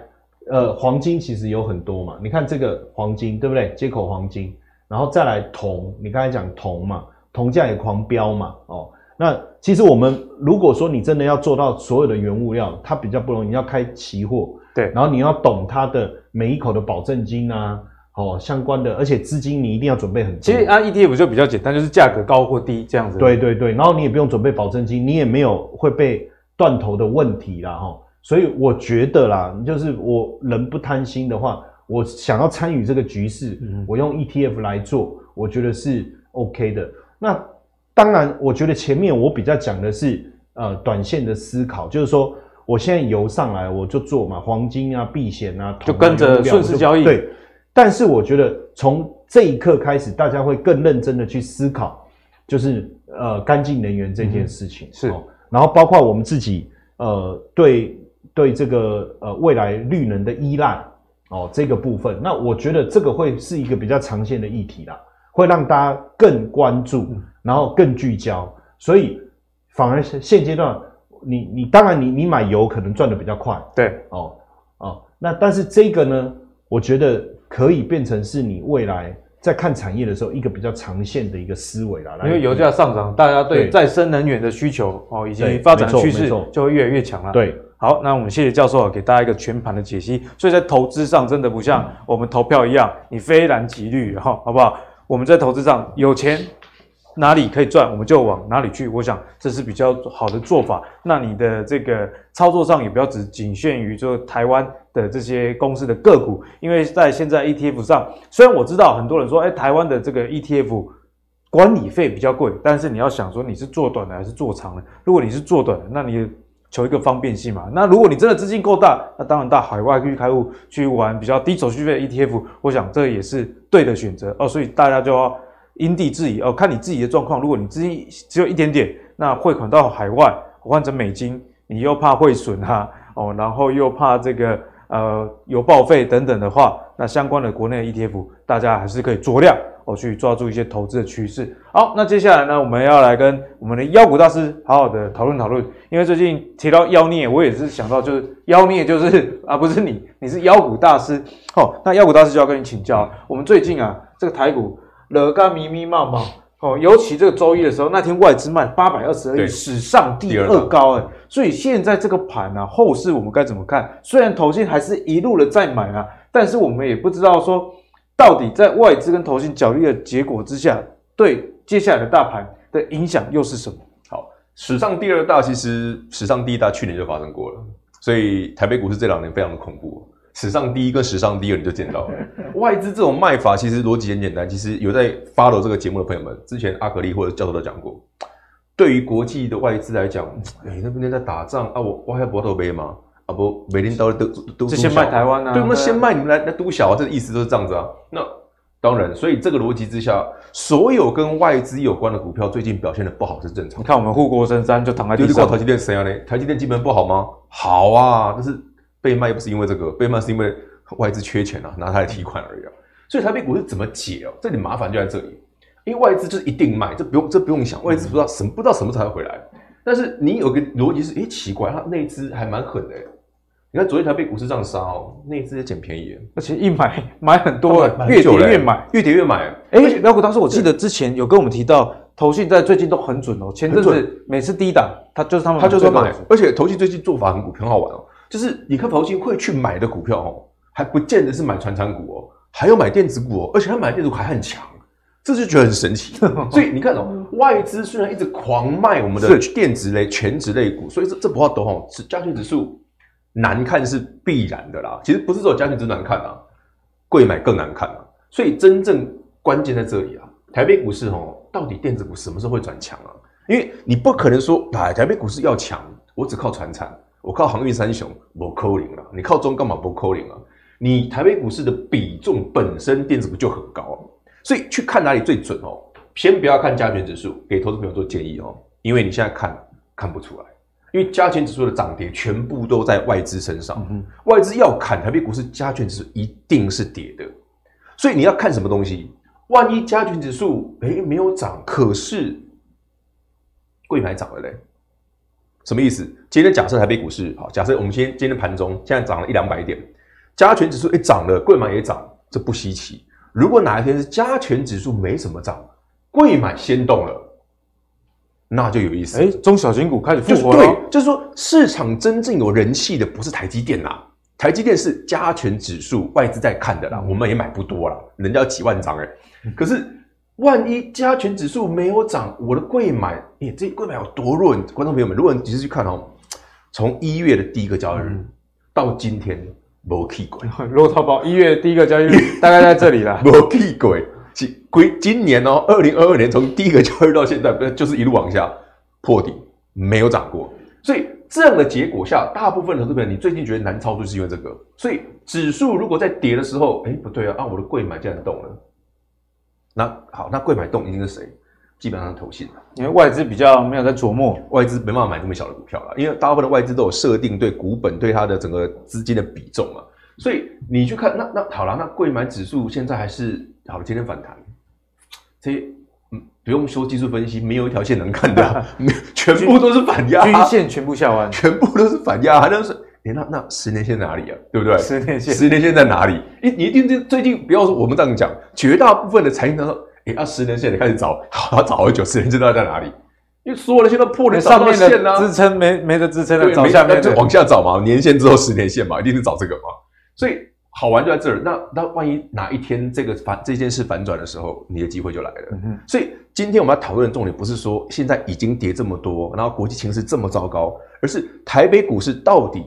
呃，黄金其实有很多嘛，你看这个黄金对不对？接口黄金，然后再来铜，你刚才讲铜嘛，铜价也狂飙嘛，哦，那其实我们如果说你真的要做到所有的原物料，它比较不容易，你要开期货，对，然后你要懂它的每一口的保证金啊，哦相关的，而且资金你一定要准备很多。其实啊 ETF 就比较简单，就是价格高或低这样子。对对对，然后你也不用准备保证金，你也没有会被断头的问题啦哈。所以我觉得啦，就是我人不贪心的话，我想要参与这个局势，嗯、我用 ETF 来做，我觉得是 OK 的。那当然，我觉得前面我比较讲的是呃短线的思考，就是说我现在游上来我就做嘛，黄金啊、避险啊，就跟着顺势交易。对，但是我觉得从这一刻开始，大家会更认真的去思考，就是呃干净能源这件事情、嗯、是、哦，然后包括我们自己呃对。对这个呃未来绿能的依赖哦，这个部分，那我觉得这个会是一个比较长线的议题啦，会让大家更关注，然后更聚焦。所以反而是现阶段，你你当然你你买油可能赚的比较快，对哦哦，那但是这个呢，我觉得可以变成是你未来在看产业的时候一个比较长线的一个思维啦。因为油价上涨，大家对再生能源的需求哦以及发展趋势就会越来越强了。对。好，那我们谢谢教授啊，给大家一个全盘的解析。所以在投资上，真的不像我们投票一样，你非蓝即绿，哈，好不好？我们在投资上有钱，哪里可以赚，我们就往哪里去。我想这是比较好的做法。那你的这个操作上也不要只仅限于就台湾的这些公司的个股，因为在现在 ETF 上，虽然我知道很多人说，哎，台湾的这个 ETF 管理费比较贵，但是你要想说你是做短的还是做长的？如果你是做短的，那你。求一个方便性嘛，那如果你真的资金够大，那当然到海外去开户去玩比较低手续费的 ETF，我想这也是对的选择哦。所以大家就要因地制宜哦，看你自己的状况。如果你资金只有一点点，那汇款到海外换成美金，你又怕汇损哈哦，然后又怕这个呃有报废等等的话，那相关的国内的 ETF，大家还是可以酌量。哦去抓住一些投资的趋势。好，那接下来呢，我们要来跟我们的妖股大师好好的讨论讨论。因为最近提到妖孽，我也是想到就是妖孽，就是啊，不是你，你是妖股大师。哦，那妖股大师就要跟你请教。我们最近啊，这个台股了干迷迷冒冒哦，尤其这个周一的时候，那天外资卖八百二十二亿，史上第二高哎。所以现在这个盘啊，后市我们该怎么看？虽然投信还是一路的在买啊，但是我们也不知道说。到底在外资跟投信角力的结果之下，对接下来的大盘的影响又是什么？好，史上第二大，其实史上第一大去年就发生过了，所以台北股市这两年非常的恐怖。史上第一跟史上第二你就见到了，外资这种卖法其实逻辑很简单。其实有在 follow 这个节目的朋友们，之前阿格力或者教授都讲过，对于国际的外资来讲，哎，那边在打仗啊，我我还要搏头杯吗？啊不，每天都都都先卖台湾啊，对，我们先卖你们来来督小啊，这个意思都是这样子啊。那当然，所以这个逻辑之下，所有跟外资有关的股票最近表现的不好是正常。你看我们护国神山就躺在地上。台积电谁啊？呢？台积电基本不好吗？好啊，但是被卖又不是因为这个，被卖是因为外资缺钱啊，拿它来提款而已啊。所以台北股市怎么解哦？这里麻烦就在这里，因为外资就是一定卖，这不用这不用想，外资不知道什么不知道什么时候才会回来。但是你有个逻辑是，诶，奇怪，它内资还蛮狠的。你看昨天台北股市这样杀哦，那一次也捡便宜，而且一买买很多，越跌越买，越跌越买。哎，苗股当时我记得之前有跟我们提到，投信在最近都很准哦。前阵子每次低档，他就是他们，他就是买。而且投信最近做法很股很好玩哦，就是你看投信会去买的股票哦，还不见得是买传产股哦，还有买电子股哦，而且他买电子股还很强，这就觉得很神奇。所以你看哦，外资虽然一直狂卖我们的电子类、全职类股，所以这这不要抖哦，是加权指数。难看是必然的啦，其实不是说加权值难看啊，贵买更难看啊，所以真正关键在这里啊，台北股市哦，到底电子股什么时候会转强啊？因为你不可能说，哎，台北股市要强，我只靠传产，我靠航运三雄，不扣零了，你靠中干嘛不扣零啊？你台北股市的比重本身电子股就很高啊，所以去看哪里最准哦，先不要看加权指数，给投资朋友做建议哦，因为你现在看看不出来。因为加权指数的涨跌全部都在外资身上，嗯、外资要砍台北股市，加权指数一定是跌的，所以你要看什么东西？万一加权指数哎没有涨，可是柜买涨了嘞，什么意思？今天假设台北股市好，假设我们今天今天盘中现在涨了一两百点，加权指数一涨了，贵买也涨，这不稀奇。如果哪一天是加权指数没什么涨，贵买先动了。那就有意思，哎，中小型股开始复活了。对，就是说市场真正有人气的不是台积电呐，台积电是加权指数外资在看的啦，嗯、我们也买不多啦，人家几万张哎、欸，可是万一加权指数没有涨，我的柜买，哎、欸，这柜买有多弱？观众朋友们，如果你仔细去看哦、喔，从一月的第一个交易日、嗯、到今天，没去过。骆驼宝一月第一个交易日大概在这里了，没去过。今今年哦、喔，二零二二年从第一个交易日到现在，不就是一路往下破底，没有涨过，所以。这样的结果下，大部分的投资者，你最近觉得难操作，是因为这个。所以指数如果在跌的时候，哎，不对啊，啊，我的柜买竟然动了。那好，那贵买动一定是谁？基本上投信，因为外资比较没有在琢磨，外资没办法买这么小的股票了，因为大部分的外资都有设定对股本对它的整个资金的比重嘛。所以你去看，那那好了，那贵买指数现在还是好了，今天反弹，这些。不用说技术分析，没有一条线能看的、啊，全部都是反压，均线全部下弯，全部都是反压，还能是？哎，那那十年线哪里啊？对不对？十年线，十年线在哪里？你你一定是最近不要说我们这样讲，绝大部分的财经他说，哎，那十年线你开始找，好，找好久，十年线到底在哪里？因为所有的线都破了上面的支撑没没得支撑了，找下面就往下找嘛，年线之后十年线嘛，一定是找这个嘛，所以。好玩就在这儿，那那万一哪一天这个反这件事反转的时候，你的机会就来了。嗯、所以今天我们要讨论的重点不是说现在已经跌这么多，然后国际情势这么糟糕，而是台北股市到底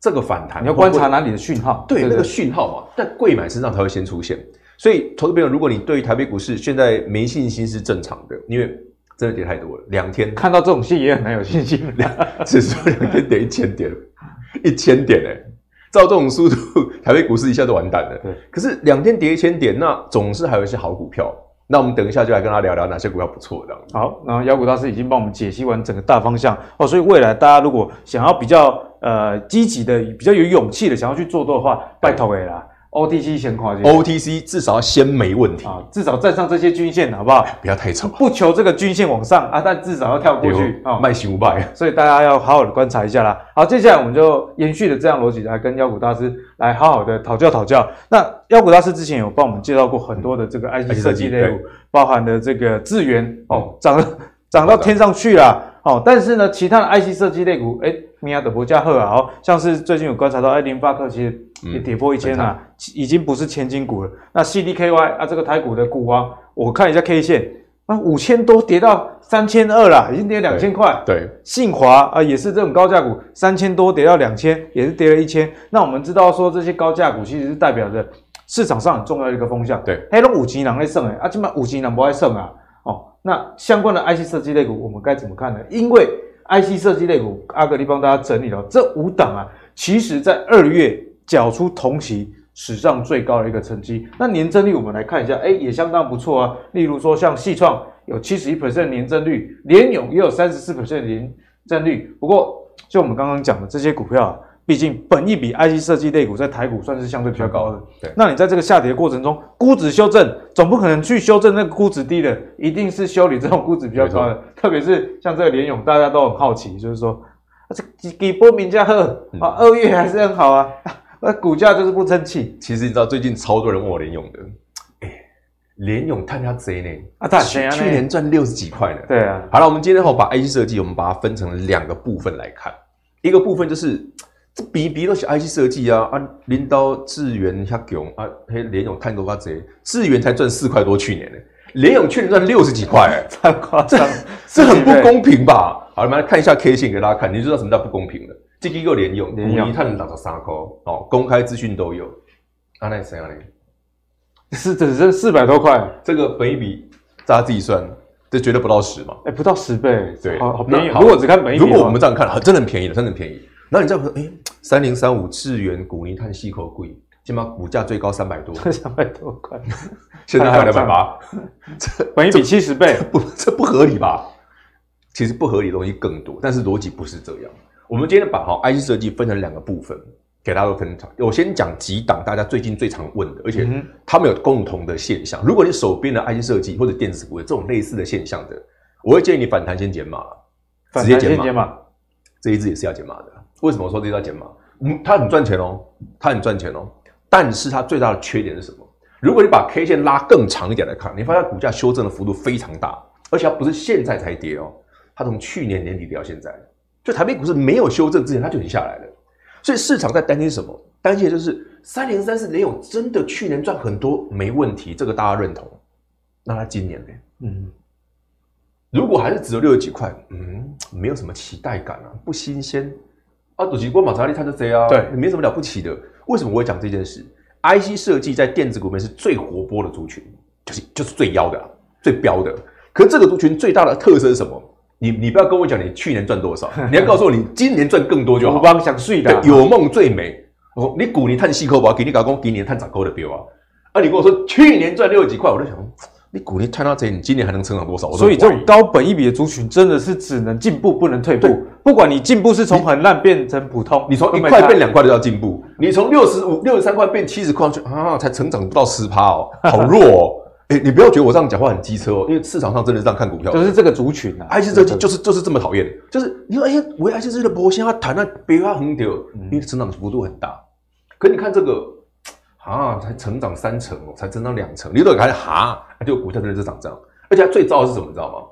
这个反弹，你要观察哪里的讯号？对，那个讯号嘛，在贵买身上才会先出现。所以投资朋友，如果你对于台北股市现在没信心是正常的，因为真的跌太多了，两天看到这种戏也很难有信心。只说两天跌一千点，一千点哎、欸。照这种速度，台北股市一下就完蛋了。对，可是两天跌一千点，那总是还有一些好股票。那我们等一下就来跟他聊聊哪些股票不错的。好，然后妖股大师已经帮我们解析完整个大方向哦，所以未来大家如果想要比较呃积极的、比较有勇气的想要去做多的话，拜托哎啦。OTC 先跨界，OTC 至少要先没问题啊，至少站上这些均线，好不好？不要太丑，不求这个均线往上啊，但至少要跳过去啊，卖行不卖？所以大家要好好的观察一下啦。好，接下来我们就延续的这样逻辑来跟妖股大师来好好的讨教讨教。那妖股大师之前有帮我们介绍过很多的这个 IC 设计类股，包含的这个智源哦，涨涨到天上去了。哦，但是呢，其他的 IC 设计类股，哎，米亚德博嘉赫啊，好像是最近有观察到，哎，联发科其实也跌破一千了，嗯、已经不是千金股了。那 CDKY 啊，这个台股的股王，我看一下 K 线，啊，五千多跌到三千二了，已经跌两千块。对，信华啊，也是这种高价股，三千多跌到两千，也是跌了一千。那我们知道说，这些高价股其实是代表着市场上很重要的一个风向。对，黑龙五级囊在胜哎，啊，起码五级囊不爱胜啊。那相关的 IC 设计类股，我们该怎么看呢？因为 IC 设计类股，阿格力帮大家整理了这五档啊，其实在二月缴出同期史上最高的一个成绩。那年增率我们来看一下，哎，也相当不错啊。例如说，像矽创有七十一%的年增率，联永也有三十四%的年增率。不过，就我们刚刚讲的这些股票啊。毕竟，本益比 IC 设计类股在台股算是相对比较高的。对，那你在这个下跌的过程中，估值修正总不可能去修正那个估值低的，一定是修理这种估值比较高的。特别是像这个联勇，大家都很好奇，就是说，这几几波名价二啊，二月还是很好啊，那股价就是不争气。其实你知道，最近超多人问我联勇的，哎，联咏探他贼呢？啊，他去年赚六十几块呢。对啊。好了，我们今天好把 IC 设计，我们把它分成两个部分来看，一个部分就是。这比比都是 IC 设计啊啊！领导智源遐强啊，嘿联咏探多较济，智源才赚四块多，去年呢，联咏去年赚六十几块，哎，太夸张，这很不公平吧？好，我们来看一下 K 线给大家看，你就知道什么叫不公平了。这个又联咏，联咏探六十三块，哦，公开资讯都有。啊，那谁啊？你是只剩四百多块，这个本一比大家自己算，这绝对不到十嘛？哎，不到十倍，对，好好便宜。如果只看本一比，如果我们这样看，很真的很便宜的，真的很便宜。然后你再说，哎，三零三五智源股尼碳吸口贵，起码股价最高三百多，三百多块，现在还有两百八，这本益比七十倍，不，这不合理吧？其实不合理的东西更多，但是逻辑不是这样。我们今天把好 IC 设计分成两个部分，给大家做分享。我先讲几档大家最近最常问的，而且他们有共同的现象。如果你手边的 IC 设计或者电子股有这种类似的现象的，我会建议你反弹先减码，直接减码，这一支也是要减码的。为什么我说这叫减码？嗯，它很赚钱哦，它很赚钱哦，但是它最大的缺点是什么？如果你把 K 线拉更长一点来看，你发现股价修正的幅度非常大，而且它不是现在才跌哦，它从去年年底跌到现在，就台北股市没有修正之前，它就已经下来了。所以市场在担心什么？担心的就是三零三四联咏真的去年赚很多没问题，这个大家认同。那它今年呢？嗯，如果还是只有六十几块，嗯，没有什么期待感啊，不新鲜啊。主席我马查利他就这啊，对，没什么了不起的。为什么我会讲这件事？IC 设计在电子股里面是最活泼的族群，就是就是最妖的、啊、最飙的。可是这个族群最大的特色是什么？你你不要跟我讲你去年赚多少，你要告诉我你今年赚更多就好。我帮想睡的，有梦最美。哦你股你探细扣吧，给你搞工，给你探涨扣的标啊。啊，你跟我说去年赚六十几块，我就想，你股你探到这，你今年还能成长多少？所以这种高本一比的族群真的是只能进步，不能退步。不管你进步是从很烂变成普通，你从一块变两块都要进步。你从六十五、六十三块变七十块去啊，才成长不到十趴哦，好弱哦。哎、欸，你不要觉得我这样讲话很机车哦，因为市场上真的是这样看股票，就是这个族群啊，IC 设计就是就是这么讨厌，就是你说哎呀，我 IC 设计的波现在谈那别发很屌，因为成长幅度很大，可你看这个啊，才成长三成哦，才增长两成，你都还哈，就股票真的是涨这样，而且它最糟的是什么，你知道吗？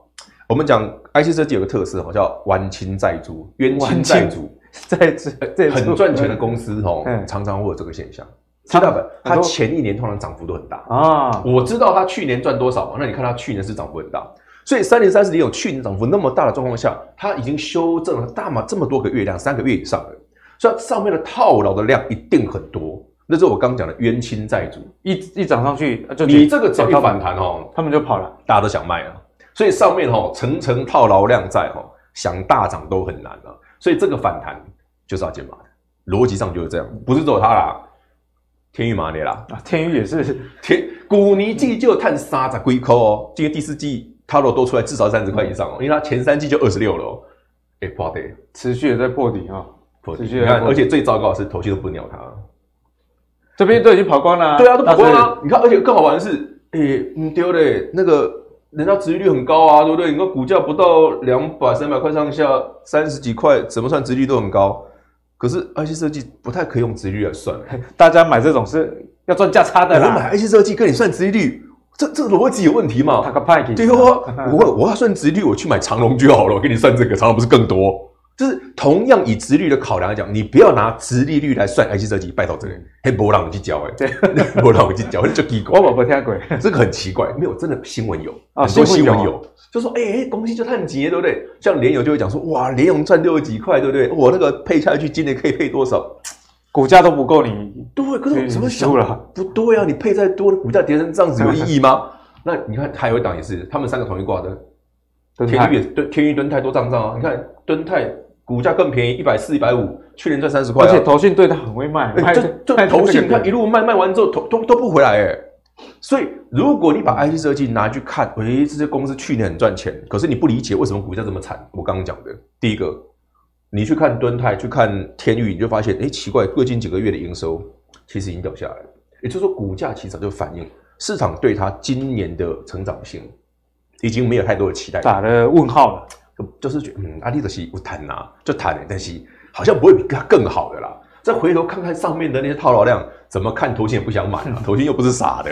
我们讲 IC 设计有个特色哈，叫冤亲债主，冤亲债主，在这，很赚钱的公司哦，常常会有这个现象。七大本，它前一年通常涨幅都很大啊。我知道它去年赚多少嘛？那你看它去年是涨幅很大，所以三零三四零有去年涨幅那么大的状况下，它已经修正了大嘛这么多个月量，三个月以上了，所以上面的套牢的量一定很多。那是我刚讲的冤亲债主，一一涨上去就你这个涨一反弹哦，他们就跑了，大家都想卖啊。所以上面哦层层套牢量在哦，想大涨都很难了。所以这个反弹就是要减码的，逻辑上就是这样，不是只有它啦。天钰嘛的啦，啊，天宇也是天，古尼季就探三十几块哦，今天第四季它如果多出来至少三十块以上哦，因为它前三季就二十六了哦，哎、欸，破底，持续的在破底啊，破底，你看，而且最糟糕的是头绪都不鸟它，这边都已经跑光了，对啊，都跑光了，你看，而且更好玩的是，哎、欸，你丢嘞，那个人家殖利率很高啊，对不对？你看股价不到两百三百块上下，三十几块，怎么算殖利率都很高。可是 IC 设计不太可以用殖利率来算，大家买这种是要赚价差的啦。我买 IC 设计跟你算殖利率，这这个逻辑有问题嘛？对哦，我我要算殖利率，我去买长荣就好了。我给你算这个，长荣不是更多？就是同样以殖利率的考量来讲，你不要拿殖利率来算 IC 设计，拜托这个黑波浪去教哎，对，波浪去教 就奇怪。我我听过，这个很奇怪，没有真的新闻有啊，很多新闻有。就说哎哎，公司就太急，对不对？像联友就会讲说，哇，联友赚六十几块，对不对？我那个配下去，今年可以配多少？股价都不够你。对，可是怎么想了？不对啊，你配再多，股价跌成这样子有意义吗？那你看还有一档也是，他们三个同一挂的，天域也对，天钰敦泰都涨涨啊。你看敦泰股价更便宜，一百四、一百五，去年赚三十块，而且投信对他很会卖，就就投信，他一路卖卖完之后，投都都不回来哎。所以，如果你把 IC 设计拿去看，诶、欸，这些公司去年很赚钱，可是你不理解为什么股价这么惨。我刚刚讲的，第一个，你去看敦泰，去看天宇，你就发现，诶、欸，奇怪，最近几个月的营收其实已经掉下来了。也就是说，股价其实早就反映市场对它今年的成长性已经没有太多的期待，打了问号了。就就是觉得，嗯，阿力的西不谈呐，就谈，但是好像不会比它更好的啦。再回头看看上面的那些套牢量，怎么看？头先也不想买啊，头先又不是傻的。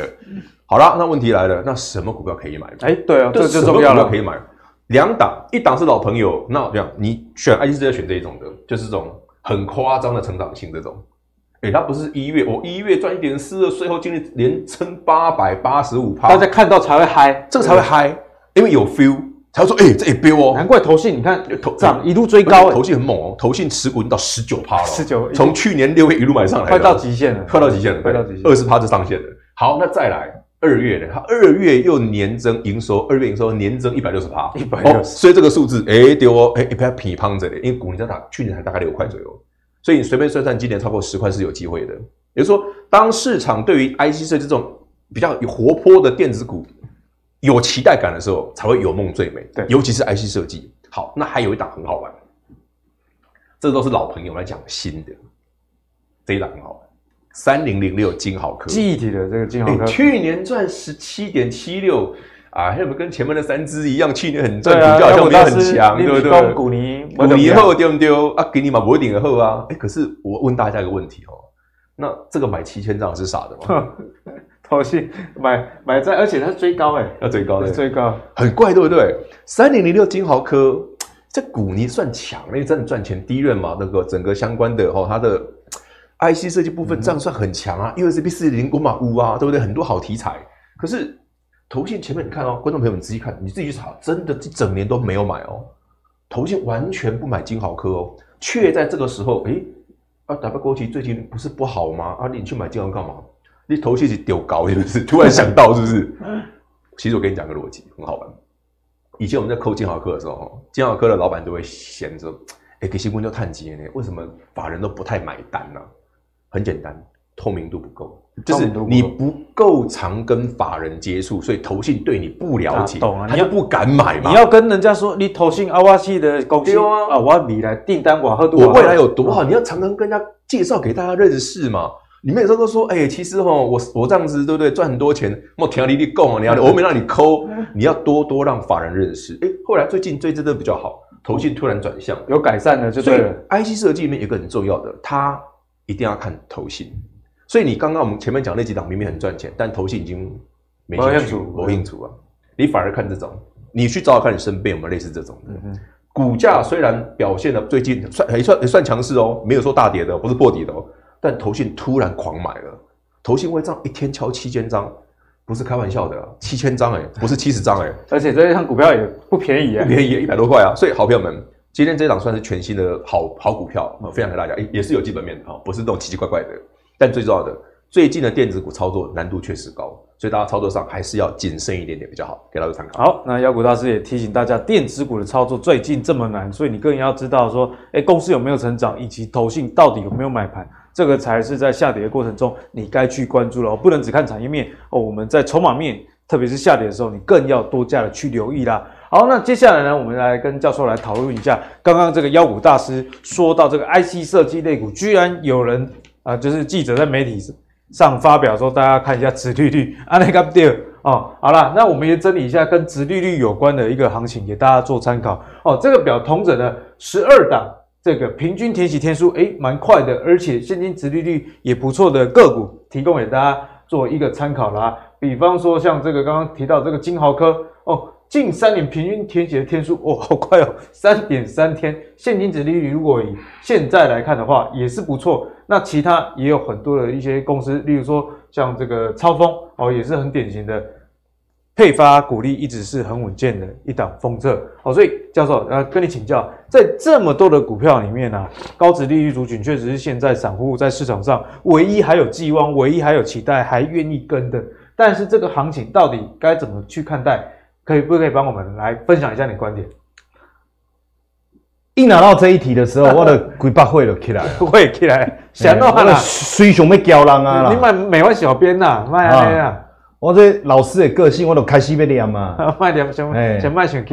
好了，那问题来了，那什么股票可以买？哎、欸，对啊，这就重要了。可以买两档，一档是老朋友，那这样你选 IC 是要选这一种的，就是这种很夸张的成长性这种。哎、欸，它不是一月，我一月赚一点四，税后净利连撑八百八十五趴，大家看到才会嗨，这个才会嗨，因为有 feel。他说：“哎、欸，这也飙哦，难怪投信，你看投涨一路追高，投信很猛哦，投信持股已经到十九趴了，十九，从去年六月一路买上来，快到极限了，快到极限了，快到极限，二十趴就上限了。好，那再来二月呢？它二月又年增营收，二月营收年增一百六十趴，一百六十，所以这个数字哎丢哦，哎一不要平胖着的，因为股你知道去年还大概六块左右，所以你随便算算，今年超过十块是有机会的。也就是说，当市场对于 IC 设计这种比较有活泼的电子股。”有期待感的时候才会有梦最美，对，尤其是 IC 设计。好，那还有一档很好玩，这都是老朋友来讲新的，这一档很好玩，三零零六金豪科，记忆体的这个金豪科，欸、去年赚十七点七六啊，还有没有跟前面的三只一样？去年很赚，股价好像没有很强，对不对？股尼股尼后丢不丢啊？给你嘛不一定的后啊。哎、欸，可是我问大家一个问题哦，那这个买七千张是傻的吗？投信买买在，而且它是追高哎，要追高的，追高很怪，对不对？三零零六金豪科这股你算强，因为真的赚钱，低润嘛，那个整个相关的哦，它的 IC 设计部分这样算很强啊，USB 四点零五马五啊，对不对？很多好题材。可是投信前面你看哦，观众朋友们仔细看，你自己去查，真的这整年都没有买哦。投信完全不买金豪科哦，却在这个时候，诶啊，打败国旗最近不是不好吗？啊，你去买金豪干嘛？你投信是丢高是不是？突然想到是不是？其实我跟你讲个逻辑，很好玩。以前我们在扣金豪科的时候，金豪科的老板都会闲着，哎，给新闻就探机呢？为什么法人都不太买单呢？很简单，透明度不够，就是你不够常跟法人接触，所以投信对你不了解，懂啊？你要不敢买嘛？你要跟人家说你投信阿瓦西的公司啊，啊，我要你来订单我喝多，我未来有多好？你要常常跟人家介绍给大家认识嘛。你们有时候都说，哎、欸，其实哈，我我这样子对不对？赚很多钱，我条理你够啊，你要我没让你抠，你要多多让法人认识。哎、欸，后来最近最真的比较好，投信突然转向，有改善了，就对了。IC 设计里面有一个很重要的，它一定要看投信。所以你刚刚我们前面讲那几档明明很赚钱，但投信已经没兴趣，没兴趣啊。你反而看这种，你去找找看你身边有没有类似这种的。嗯，股价虽然表现的最近算还算还算强势哦，没有说大跌的，不是破底的哦。但投信突然狂买了，投信会这样一天敲七千张，不是开玩笑的，七千张哎，不是七十张哎，而且这一张股票也不便宜啊，不便宜，一百多块啊。所以好朋友们，今天这档算是全新的好好股票，分享给大家，也是有基本面的，不是那种奇奇怪怪的。但最重要的，最近的电子股操作难度确实高，所以大家操作上还是要谨慎一点点比较好，给大家参考。好，那妖股大师也提醒大家，电子股的操作最近这么难，所以你更要知道说，哎，公司有没有成长，以及投信到底有没有买盘。这个才是在下跌的过程中你该去关注了，不能只看产业面哦。我们在筹码面，特别是下跌的时候，你更要多加的去留意啦。好，那接下来呢，我们来跟教授来讨论一下，刚刚这个妖股大师说到这个 IC 设计类股，居然有人啊、就是记者在媒体上发表说，大家看一下殖利率啊，那个掉哦。好了，那我们也整理一下跟殖利率有关的一个行情，给大家做参考哦。这个表同整了十二档。这个平均填息天数诶，蛮快的，而且现金殖利率也不错的个股，提供给大家做一个参考啦。比方说像这个刚刚提到这个金豪科哦，近三年平均填息的天数哦，好快哦，三点三天。现金殖利率如果以现在来看的话，也是不错。那其他也有很多的一些公司，例如说像这个超丰哦，也是很典型的。配发股利一直是很稳健的一档封测哦，所以教授呃跟你请教，在这么多的股票里面呢、啊，高值利率族群确实是现在散户在市场上唯一还有寄望、唯一还有期待、还愿意跟的。但是这个行情到底该怎么去看待？可以不可以帮我们来分享一下你观点？一拿到这一题的时候，我的鬼巴会了起来，会起来，想到了，水熊没教人啊！你买美湾小编呐，卖啊！啊我这老师的个性，我都开始要念嘛。卖点先先卖先去，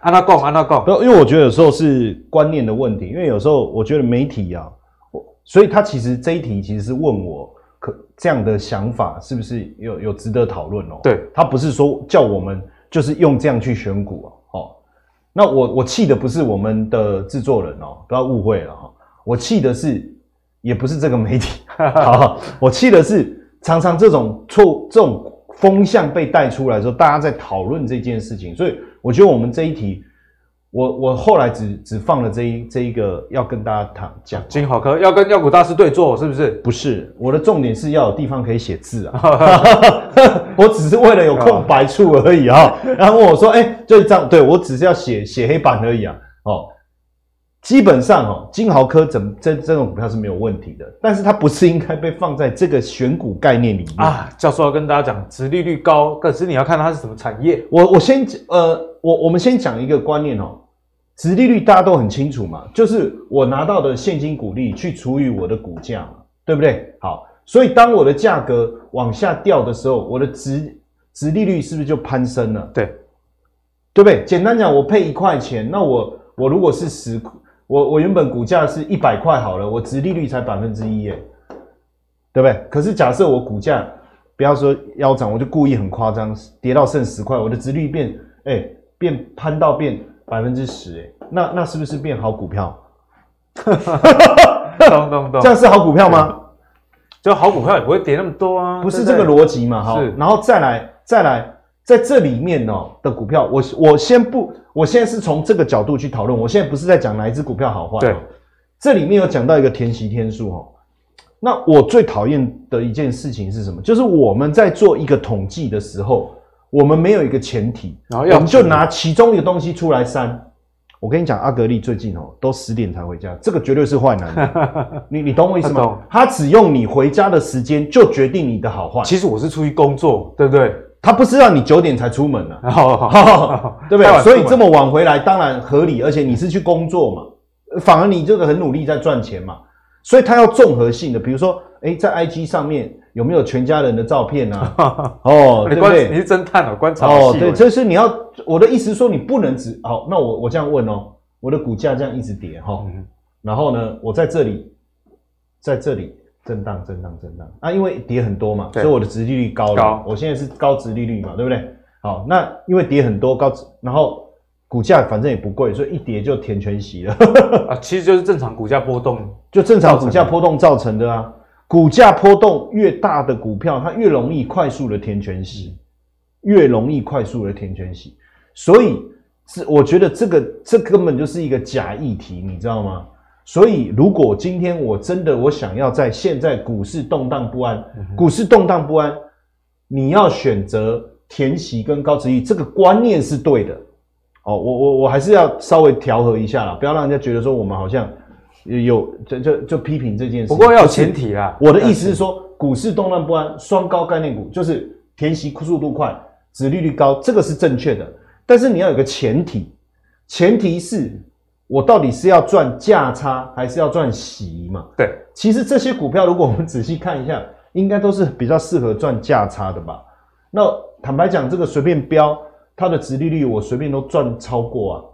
按他讲，按他讲。因为我觉得有时候是观念的问题，因为有时候我觉得媒体啊，所以他其实这一题其实是问我，可这样的想法是不是有有值得讨论哦？对，他不是说叫我们就是用这样去选股哦。那我我气的不是我们的制作人哦，不要误会了哈。我气的是也不是这个媒体，好，我气的是。常常这种错这种风向被带出来的时候，大家在讨论这件事情，所以我觉得我们这一题，我我后来只只放了这一这一个要跟大家谈讲，金好科要跟药股大师对坐，是不是？不是，我的重点是要有地方可以写字啊，我只是为了有空白处而已啊。然后问我说，哎、欸，就这样，对，我只是要写写黑板而已啊，哦。基本上哦，金豪科怎么这这种股票是没有问题的，但是它不是应该被放在这个选股概念里面啊。教授要跟大家讲，殖利率高，可是你要看它是什么产业。我我先呃，我我们先讲一个观念哦，殖利率大家都很清楚嘛，就是我拿到的现金股利去除以我的股价嘛，对不对？好，所以当我的价格往下掉的时候，我的殖殖利率是不是就攀升了？对，对不对？简单讲，我配一块钱，那我我如果是十。我我原本股价是一百块好了，我殖利率才百分之一耶，对不对？可是假设我股价不要说腰斩，我就故意很夸张，跌到剩十块，我的殖率变哎、欸、变攀到变百分之十哎，那那是不是变好股票？懂懂懂，这样是好股票吗？就好股票也不会跌那么多啊，不是这个逻辑嘛？哈，然后再来再来。在这里面哦的股票，我我先不，我现在是从这个角度去讨论。我现在不是在讲哪一只股票好坏。对，这里面有讲到一个填息天数哦，那我最讨厌的一件事情是什么？就是我们在做一个统计的时候，我们没有一个前提，然后要我们就拿其中一个东西出来删。我跟你讲，阿格力最近哦，都十点才回家，这个绝对是坏男人。你你懂我意思吗？他只用你回家的时间就决定你的好坏。其实我是出去工作，对不对？他不是让你九点才出门啊，好好好对不对？所以这么晚回来当然合理，而且你是去工作嘛，反而你这个很努力在赚钱嘛，所以他要综合性的，比如说，诶，在 IG 上面有没有全家人的照片啊？哦，对不对？你是侦探哦，观察哦，对，这是你要我的意思说，你不能只好，那我我这样问哦，我的股价这样一直跌哈，然后呢，我在这里，在这里。震荡，震荡，震荡啊！因为跌很多嘛，所以我的殖利率高了。高，我现在是高殖利率嘛，对不对？好，那因为跌很多高，然后股价反正也不贵，所以一跌就填全息了。啊，其实就是正常股价波动，就正常股价波动造成的啊。股价波动越大的股票，它越容易快速的填全息，越容易快速的填全息。所以是我觉得这个这根本就是一个假议题，你知道吗？所以，如果今天我真的我想要在现在股市动荡不安，股市动荡不安，你要选择填息跟高殖利率，这个观念是对的。哦，我我我还是要稍微调和一下啦，不要让人家觉得说我们好像有就就就批评这件事。不过要有前提啦，我的意思是说，股市动荡不安，双高概念股就是填息速度快，殖利率高，这个是正确的。但是你要有个前提，前提是。我到底是要赚价差还是要赚息嘛？对，其实这些股票，如果我们仔细看一下，应该都是比较适合赚价差的吧？那坦白讲，这个随便标它的殖利率，我随便都赚超过啊。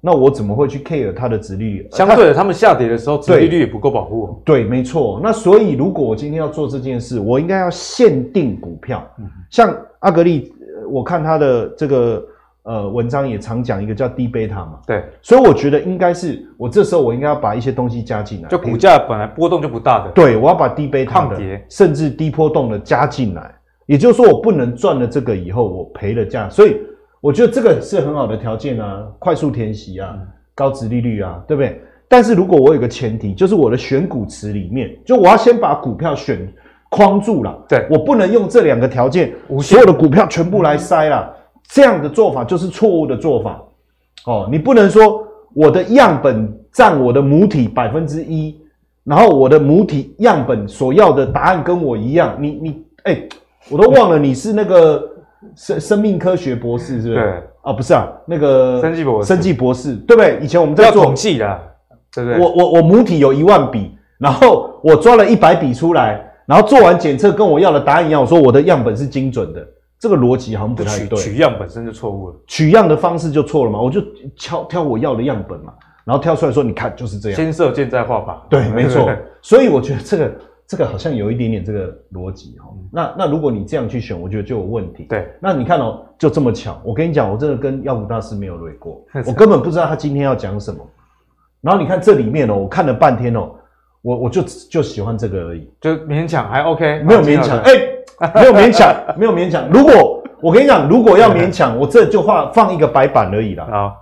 那我怎么会去 care 它的殖利率？相对的，他们下跌的时候，殖利率也不够保护。对，没错。那所以，如果我今天要做这件事，我应该要限定股票。嗯，像阿格力，我看它的这个。呃，文章也常讲一个叫低贝塔嘛，对，所以我觉得应该是我这时候我应该要把一些东西加进来，就股价本来波动就不大的，对，我要把低贝塔的甚至低波动的加进来，也就是说我不能赚了这个以后我赔了价，所以我觉得这个是很好的条件啊，快速填息啊，嗯、高值利率啊，对不对？但是如果我有个前提，就是我的选股池里面，就我要先把股票选框住了，对，我不能用这两个条件，所有的股票全部来筛了。这样的做法就是错误的做法，哦，你不能说我的样本占我的母体百分之一，然后我的母体样本所要的答案跟我一样，你你哎、欸，我都忘了你是那个生生命科学博士是不是？对，啊不是啊，那个生技博士，生技博士对不对？以前我们在做统计的，对不对？我我我母体有一万笔，然后我抓了一百笔出来，然后做完检测跟我要的答案一样，我说我的样本是精准的。这个逻辑好像不太对，取样本身就错误了，取样的方式就错了嘛，我就挑挑我要的样本嘛，然后挑出来说，你看就是这样，先射箭再画靶，对，没错。所以我觉得这个这个好像有一点点这个逻辑哈。那那如果你这样去选，我觉得就有问题。对，那你看哦，就这么巧，我跟你讲，我真的跟药股大师没有累过，我根本不知道他今天要讲什么。然后你看这里面哦，我看了半天哦，我我就就喜欢这个而已，就勉强还 OK，没有勉强，哎。没有勉强，没有勉强。如果我跟你讲，如果要勉强，我这就画放一个白板而已啦。啊，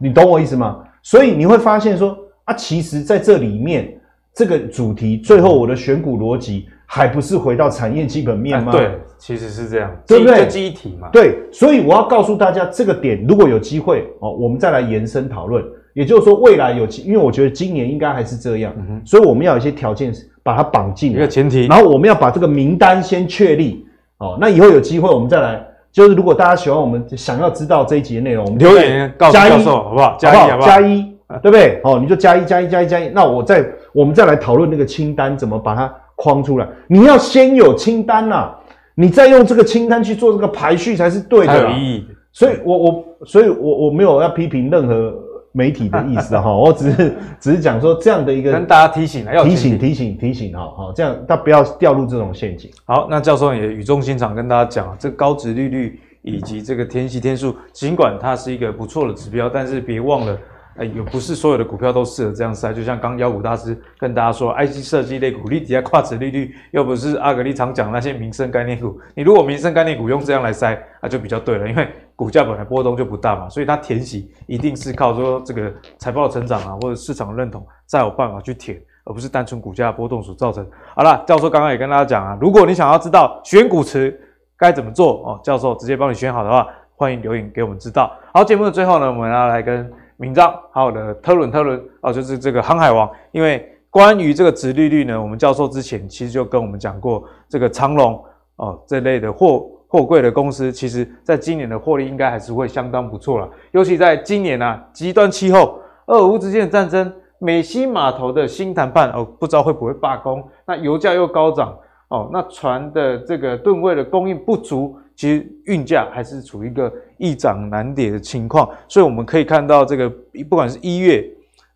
你懂我意思吗？所以你会发现说啊，其实在这里面这个主题，最后我的选股逻辑还不是回到产业基本面吗？对，其实是这样，对不对？就记忆体嘛。对，所以我要告诉大家，这个点如果有机会哦，我们再来延伸讨论。也就是说，未来有机，因为我觉得今年应该还是这样，嗯、所以我们要有一些条件把它绑进来。一个前提，然后我们要把这个名单先确立。哦，那以后有机会我们再来，就是如果大家喜欢我们想要知道这一集的内容，我们留言告诉教授好不好？加一好不好？加一，对不对？哦，你就加一加一加一加一。那我再我们再来讨论那个清单怎么把它框出来。你要先有清单呐、啊，你再用这个清单去做这个排序才是对的。有意义。所以我我所以我我没有要批评任何。媒体的意思哈，我只是 只是讲说这样的一个跟大家提醒，要提醒提醒提醒哈，好，这样大家不要掉入这种陷阱。好，那教授也语重心长跟大家讲啊，这高值利率以及这个天息天数，尽管它是一个不错的指标，但是别忘了。哎，也不是所有的股票都适合这样塞，就像刚妖股大师跟大家说，IC 设计类股，你底下跨值利率，又不是阿格力常讲那些民生概念股，你如果民生概念股用这样来塞，那就比较对了，因为股价本来波动就不大嘛，所以它填息一定是靠说这个财报成长啊，或者市场认同，才有办法去填。而不是单纯股价波动所造成。好了，教授刚刚也跟大家讲啊，如果你想要知道选股池该怎么做哦，教授直接帮你选好的话，欢迎留言给我们知道。好，节目的最后呢，我们要来跟铭彰好好的特伦特伦哦，就是这个航海王，因为关于这个直利率呢，我们教授之前其实就跟我们讲过，这个长荣哦这类的货货柜的公司，其实在今年的获利应该还是会相当不错了，尤其在今年啊极端气候。俄乌之间的战争，美西码头的新谈判哦，不知道会不会罢工？那油价又高涨哦，那船的这个吨位的供应不足，其实运价还是处于一个易涨难跌的情况。所以我们可以看到，这个不管是一月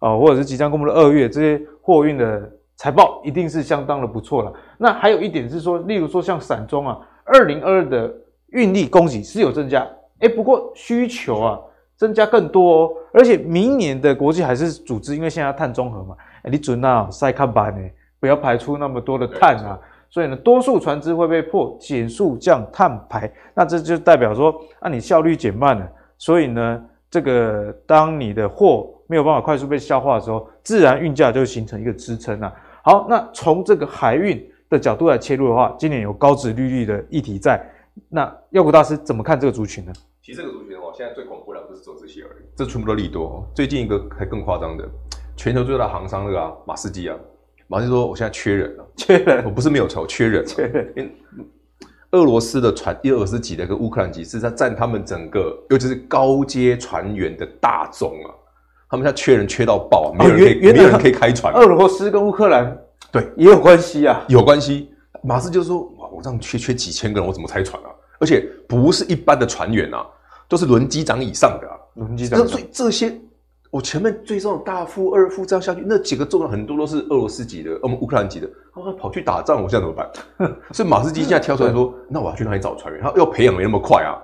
哦，或者是即将公布的二月，这些货运的财报一定是相当的不错了。那还有一点是说，例如说像散装啊，二零二二的运力供给是有增加，诶，不过需求啊。增加更多哦，而且明年的国际海事组织，因为现在碳中和嘛，哎，你准啊，塞看板呢，不要排出那么多的碳啊，所以呢，多数船只会被迫减速降碳排，那这就代表说，那、啊、你效率减慢了，所以呢，这个当你的货没有办法快速被消化的时候，自然运价就形成一个支撑啊。好，那从这个海运的角度来切入的话，今年有高值利率的议题在，那药股大师怎么看这个族群呢？其实这个族群的话，现在最恐怖的不是做这些而已，这全部都利多。最近一个还更夸张的，全球最大的行商那个啊，马士基啊，马斯基说我现在缺人了，缺人，我不是没有筹，缺人，缺人。因为俄罗斯的船，俄罗斯籍的跟乌克兰籍是在占他们整个，尤其是高阶船员的大宗啊，他们现在缺人缺到爆，没有人可以，哦、没有人可以开船。俄罗斯跟乌克兰对也有关系啊，有关系。马士基就说哇，我这样缺缺几千个人，我怎么拆船啊？而且不是一般的船员啊。都是轮机长以上的啊，轮机长。那所以这些，我前面最重要的大副、二副这样下去，那几个重要很多都是俄罗斯籍的，我们乌克兰籍的，他们跑去打仗，我现在怎么办？所以马斯基现在跳出来说，那我要去哪里找船员？他要培养没那么快啊，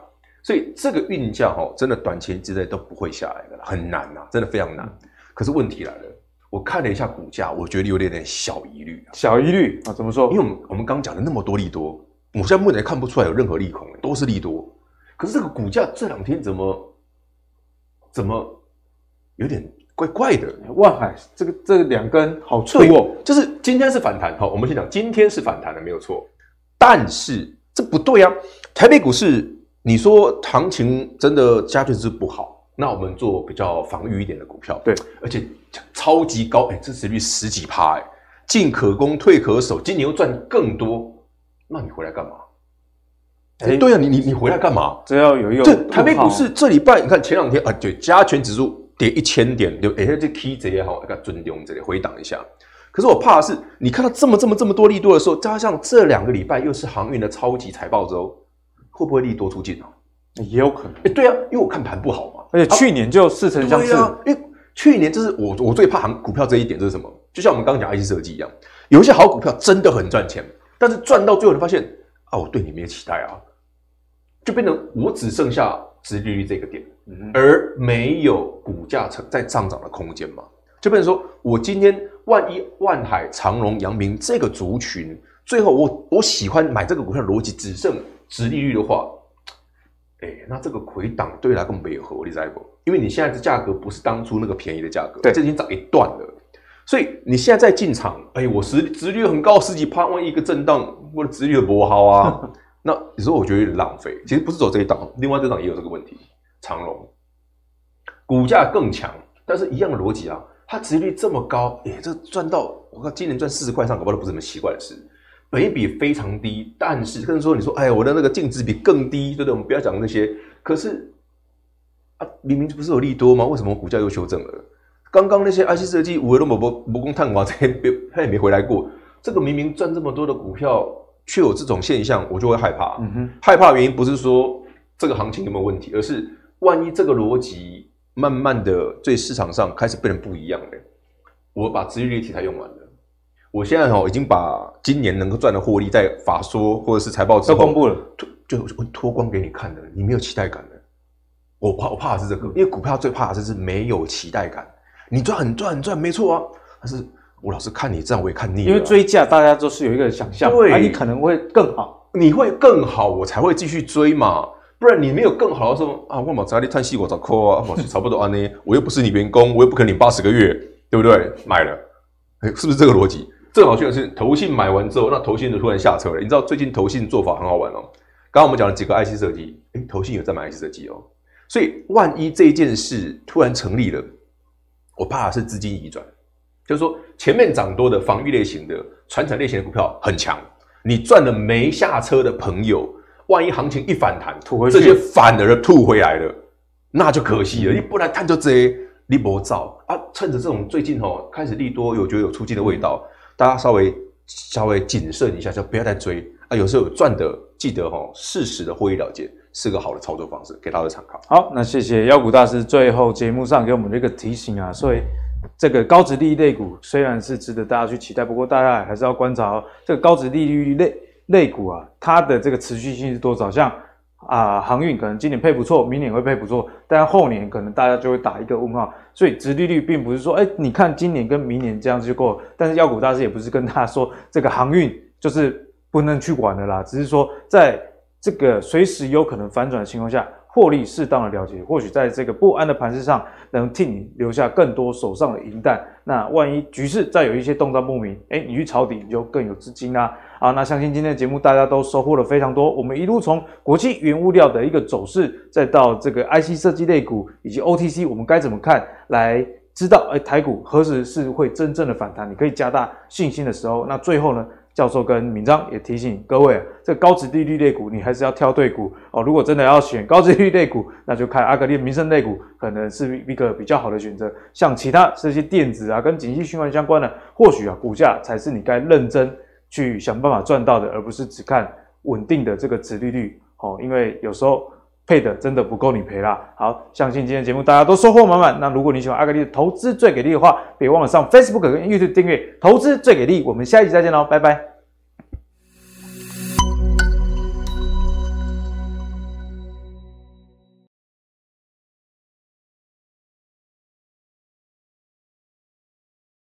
所以这个运价哈，真的短期之内都不会下来的，很难呐、啊，真的非常难。可是问题来了，我看了一下股价，我觉得有点点小疑虑、啊，小疑虑啊？怎么说？因为我们我们刚讲了那么多利多，我现在目前看不出来有任何利空，都是利多。可是这个股价这两天怎么怎么有点怪怪的？万海这个这两根好脆哦，就是今天是反弹，好，我们先讲今天是反弹的没有错，但是这不对啊！台北股市你说行情真的加权是不好，那我们做比较防御一点的股票，对，而且超级高，哎，支持率十几趴，哎，进可攻退可守，今年又赚更多，那你回来干嘛？哎，对啊，你你你回来干嘛？这要有用。这台北股市这礼拜，你看前两天啊，对，加权指数跌一千点，对，哎，这 K 这也好，那个尊重这里回档一下。可是我怕的是，你看到这么这么这么多利多的时候，加上这两个礼拜又是航运的超级财报周，会不会利多出尽啊？也有可能。哎，对啊，因为我看盘不好嘛，而且去年就似曾相识。啊，因为去年就是我我最怕行股票这一点，这是什么？就像我们刚刚讲 IC 设计一样，有一些好股票真的很赚钱，但是赚到最后你发现啊，我对你没有期待啊。就变成我只剩下殖利率这个点，而没有股价成在上涨的空间嘛？就变成说我今天万一万海、长荣、阳明这个族群，最后我我喜欢买这个股票的逻辑只剩殖利率的话，哎、欸，那这个回档对来更没有合理在不？因为你现在的价格不是当初那个便宜的价格，对，这已经涨一段了，所以你现在再进场，哎、欸，我殖殖利率很高，十几趴，万一一个震荡，我的殖利率不好啊。那你说我觉得有点浪费，其实不是走这一档，另外这档也有这个问题。长荣股价更强，但是一样的逻辑啊，它值率这么高，哎，这赚到我看，今年赚四十块上，搞不好都不是什么奇怪的事。本益比非常低，但是跟说你说，哎呀，我的那个净值比更低，对不对？我们不要讲那些。可是啊，明明不是有利多吗？为什么股价又修正了？刚刚那些 IC 设计五维都某波某工碳瓦这些，他也没回来过。这个明明赚这么多的股票。却有这种现象，我就会害怕。嗯哼，害怕原因不是说这个行情有没有问题，而是万一这个逻辑慢慢的对市场上开始变得不一样了。我把殖利率题材用完了，我现在哦已经把今年能够赚的获利在法说或者是财报之后都公布了，就脱光给你看的，你没有期待感的。我怕我怕的是这个，因为股票最怕的就是没有期待感。你赚很赚很赚没错啊，但是。我老是看你这样，我也看腻了。因为追价，大家都是有一个想象，对，你可能会更好，你会更好，我才会继续追嘛。不然你没有更好的时候啊，我嘛在那里叹气，我找抠啊，我差不多啊呢。我又不是你员工，我又不可能领八十个月，对不对？买了，哎，是不是这个逻辑？这个好像是投信买完之后，那投信就突然下车了。你知道最近投信做法很好玩哦。刚刚我们讲了几个 IC 设计，哎，投信有在买 IC 设计哦。所以万一这件事突然成立了，我怕是资金移转，就是说前面涨多的防御类型的、传产类型的股票很强，你赚了没下车的朋友，万一行情一反弹，吐回去，这些反而吐回来了，那就可惜了。你不然看就这些，你不造啊，趁着这种最近哦开始利多，有觉得有出尽的味道。大家稍微稍微谨慎一下，就不要再追啊！有时候有赚的，记得哈，适时的获利了结是个好的操作方式，给大家参考。好，那谢谢妖股大师最后节目上给我们这个提醒啊，所以这个高值利率类股虽然是值得大家去期待，不过大家还是要观察哦，这个高值利率类类股啊，它的这个持续性是多少？像。啊，航运可能今年配不错，明年会配不错，但后年可能大家就会打一个问号。所以殖利率并不是说，哎，你看今年跟明年这样子就够了。但是妖股大师也不是跟大家说这个航运就是不能去管的啦，只是说在这个随时有可能反转的情况下。获利适当的了结，或许在这个不安的盘势上，能替你留下更多手上的银弹。那万一局势再有一些动荡不明，哎，你去抄底，你就更有资金啦。啊，那相信今天的节目大家都收获了非常多。我们一路从国际原物料的一个走势，再到这个 IC 设计类股以及 OTC，我们该怎么看来知道，哎，台股何时是会真正的反弹？你可以加大信心的时候。那最后呢？教授跟闵漳也提醒各位，这个高值利率类股你还是要挑对股哦。如果真的要选高值利率类股，那就看阿格力民生类股，可能是一个比较好的选择。像其他这些电子啊，跟景气循环相关的，或许啊股价才是你该认真去想办法赚到的，而不是只看稳定的这个值利率哦。因为有时候配的真的不够你赔啦。好，相信今天节目大家都收获满满。那如果你喜欢阿格丽的投资最给力的话，别忘了上 Facebook 跟 YouTube 订阅投资最给力。我们下一集再见喽，拜拜。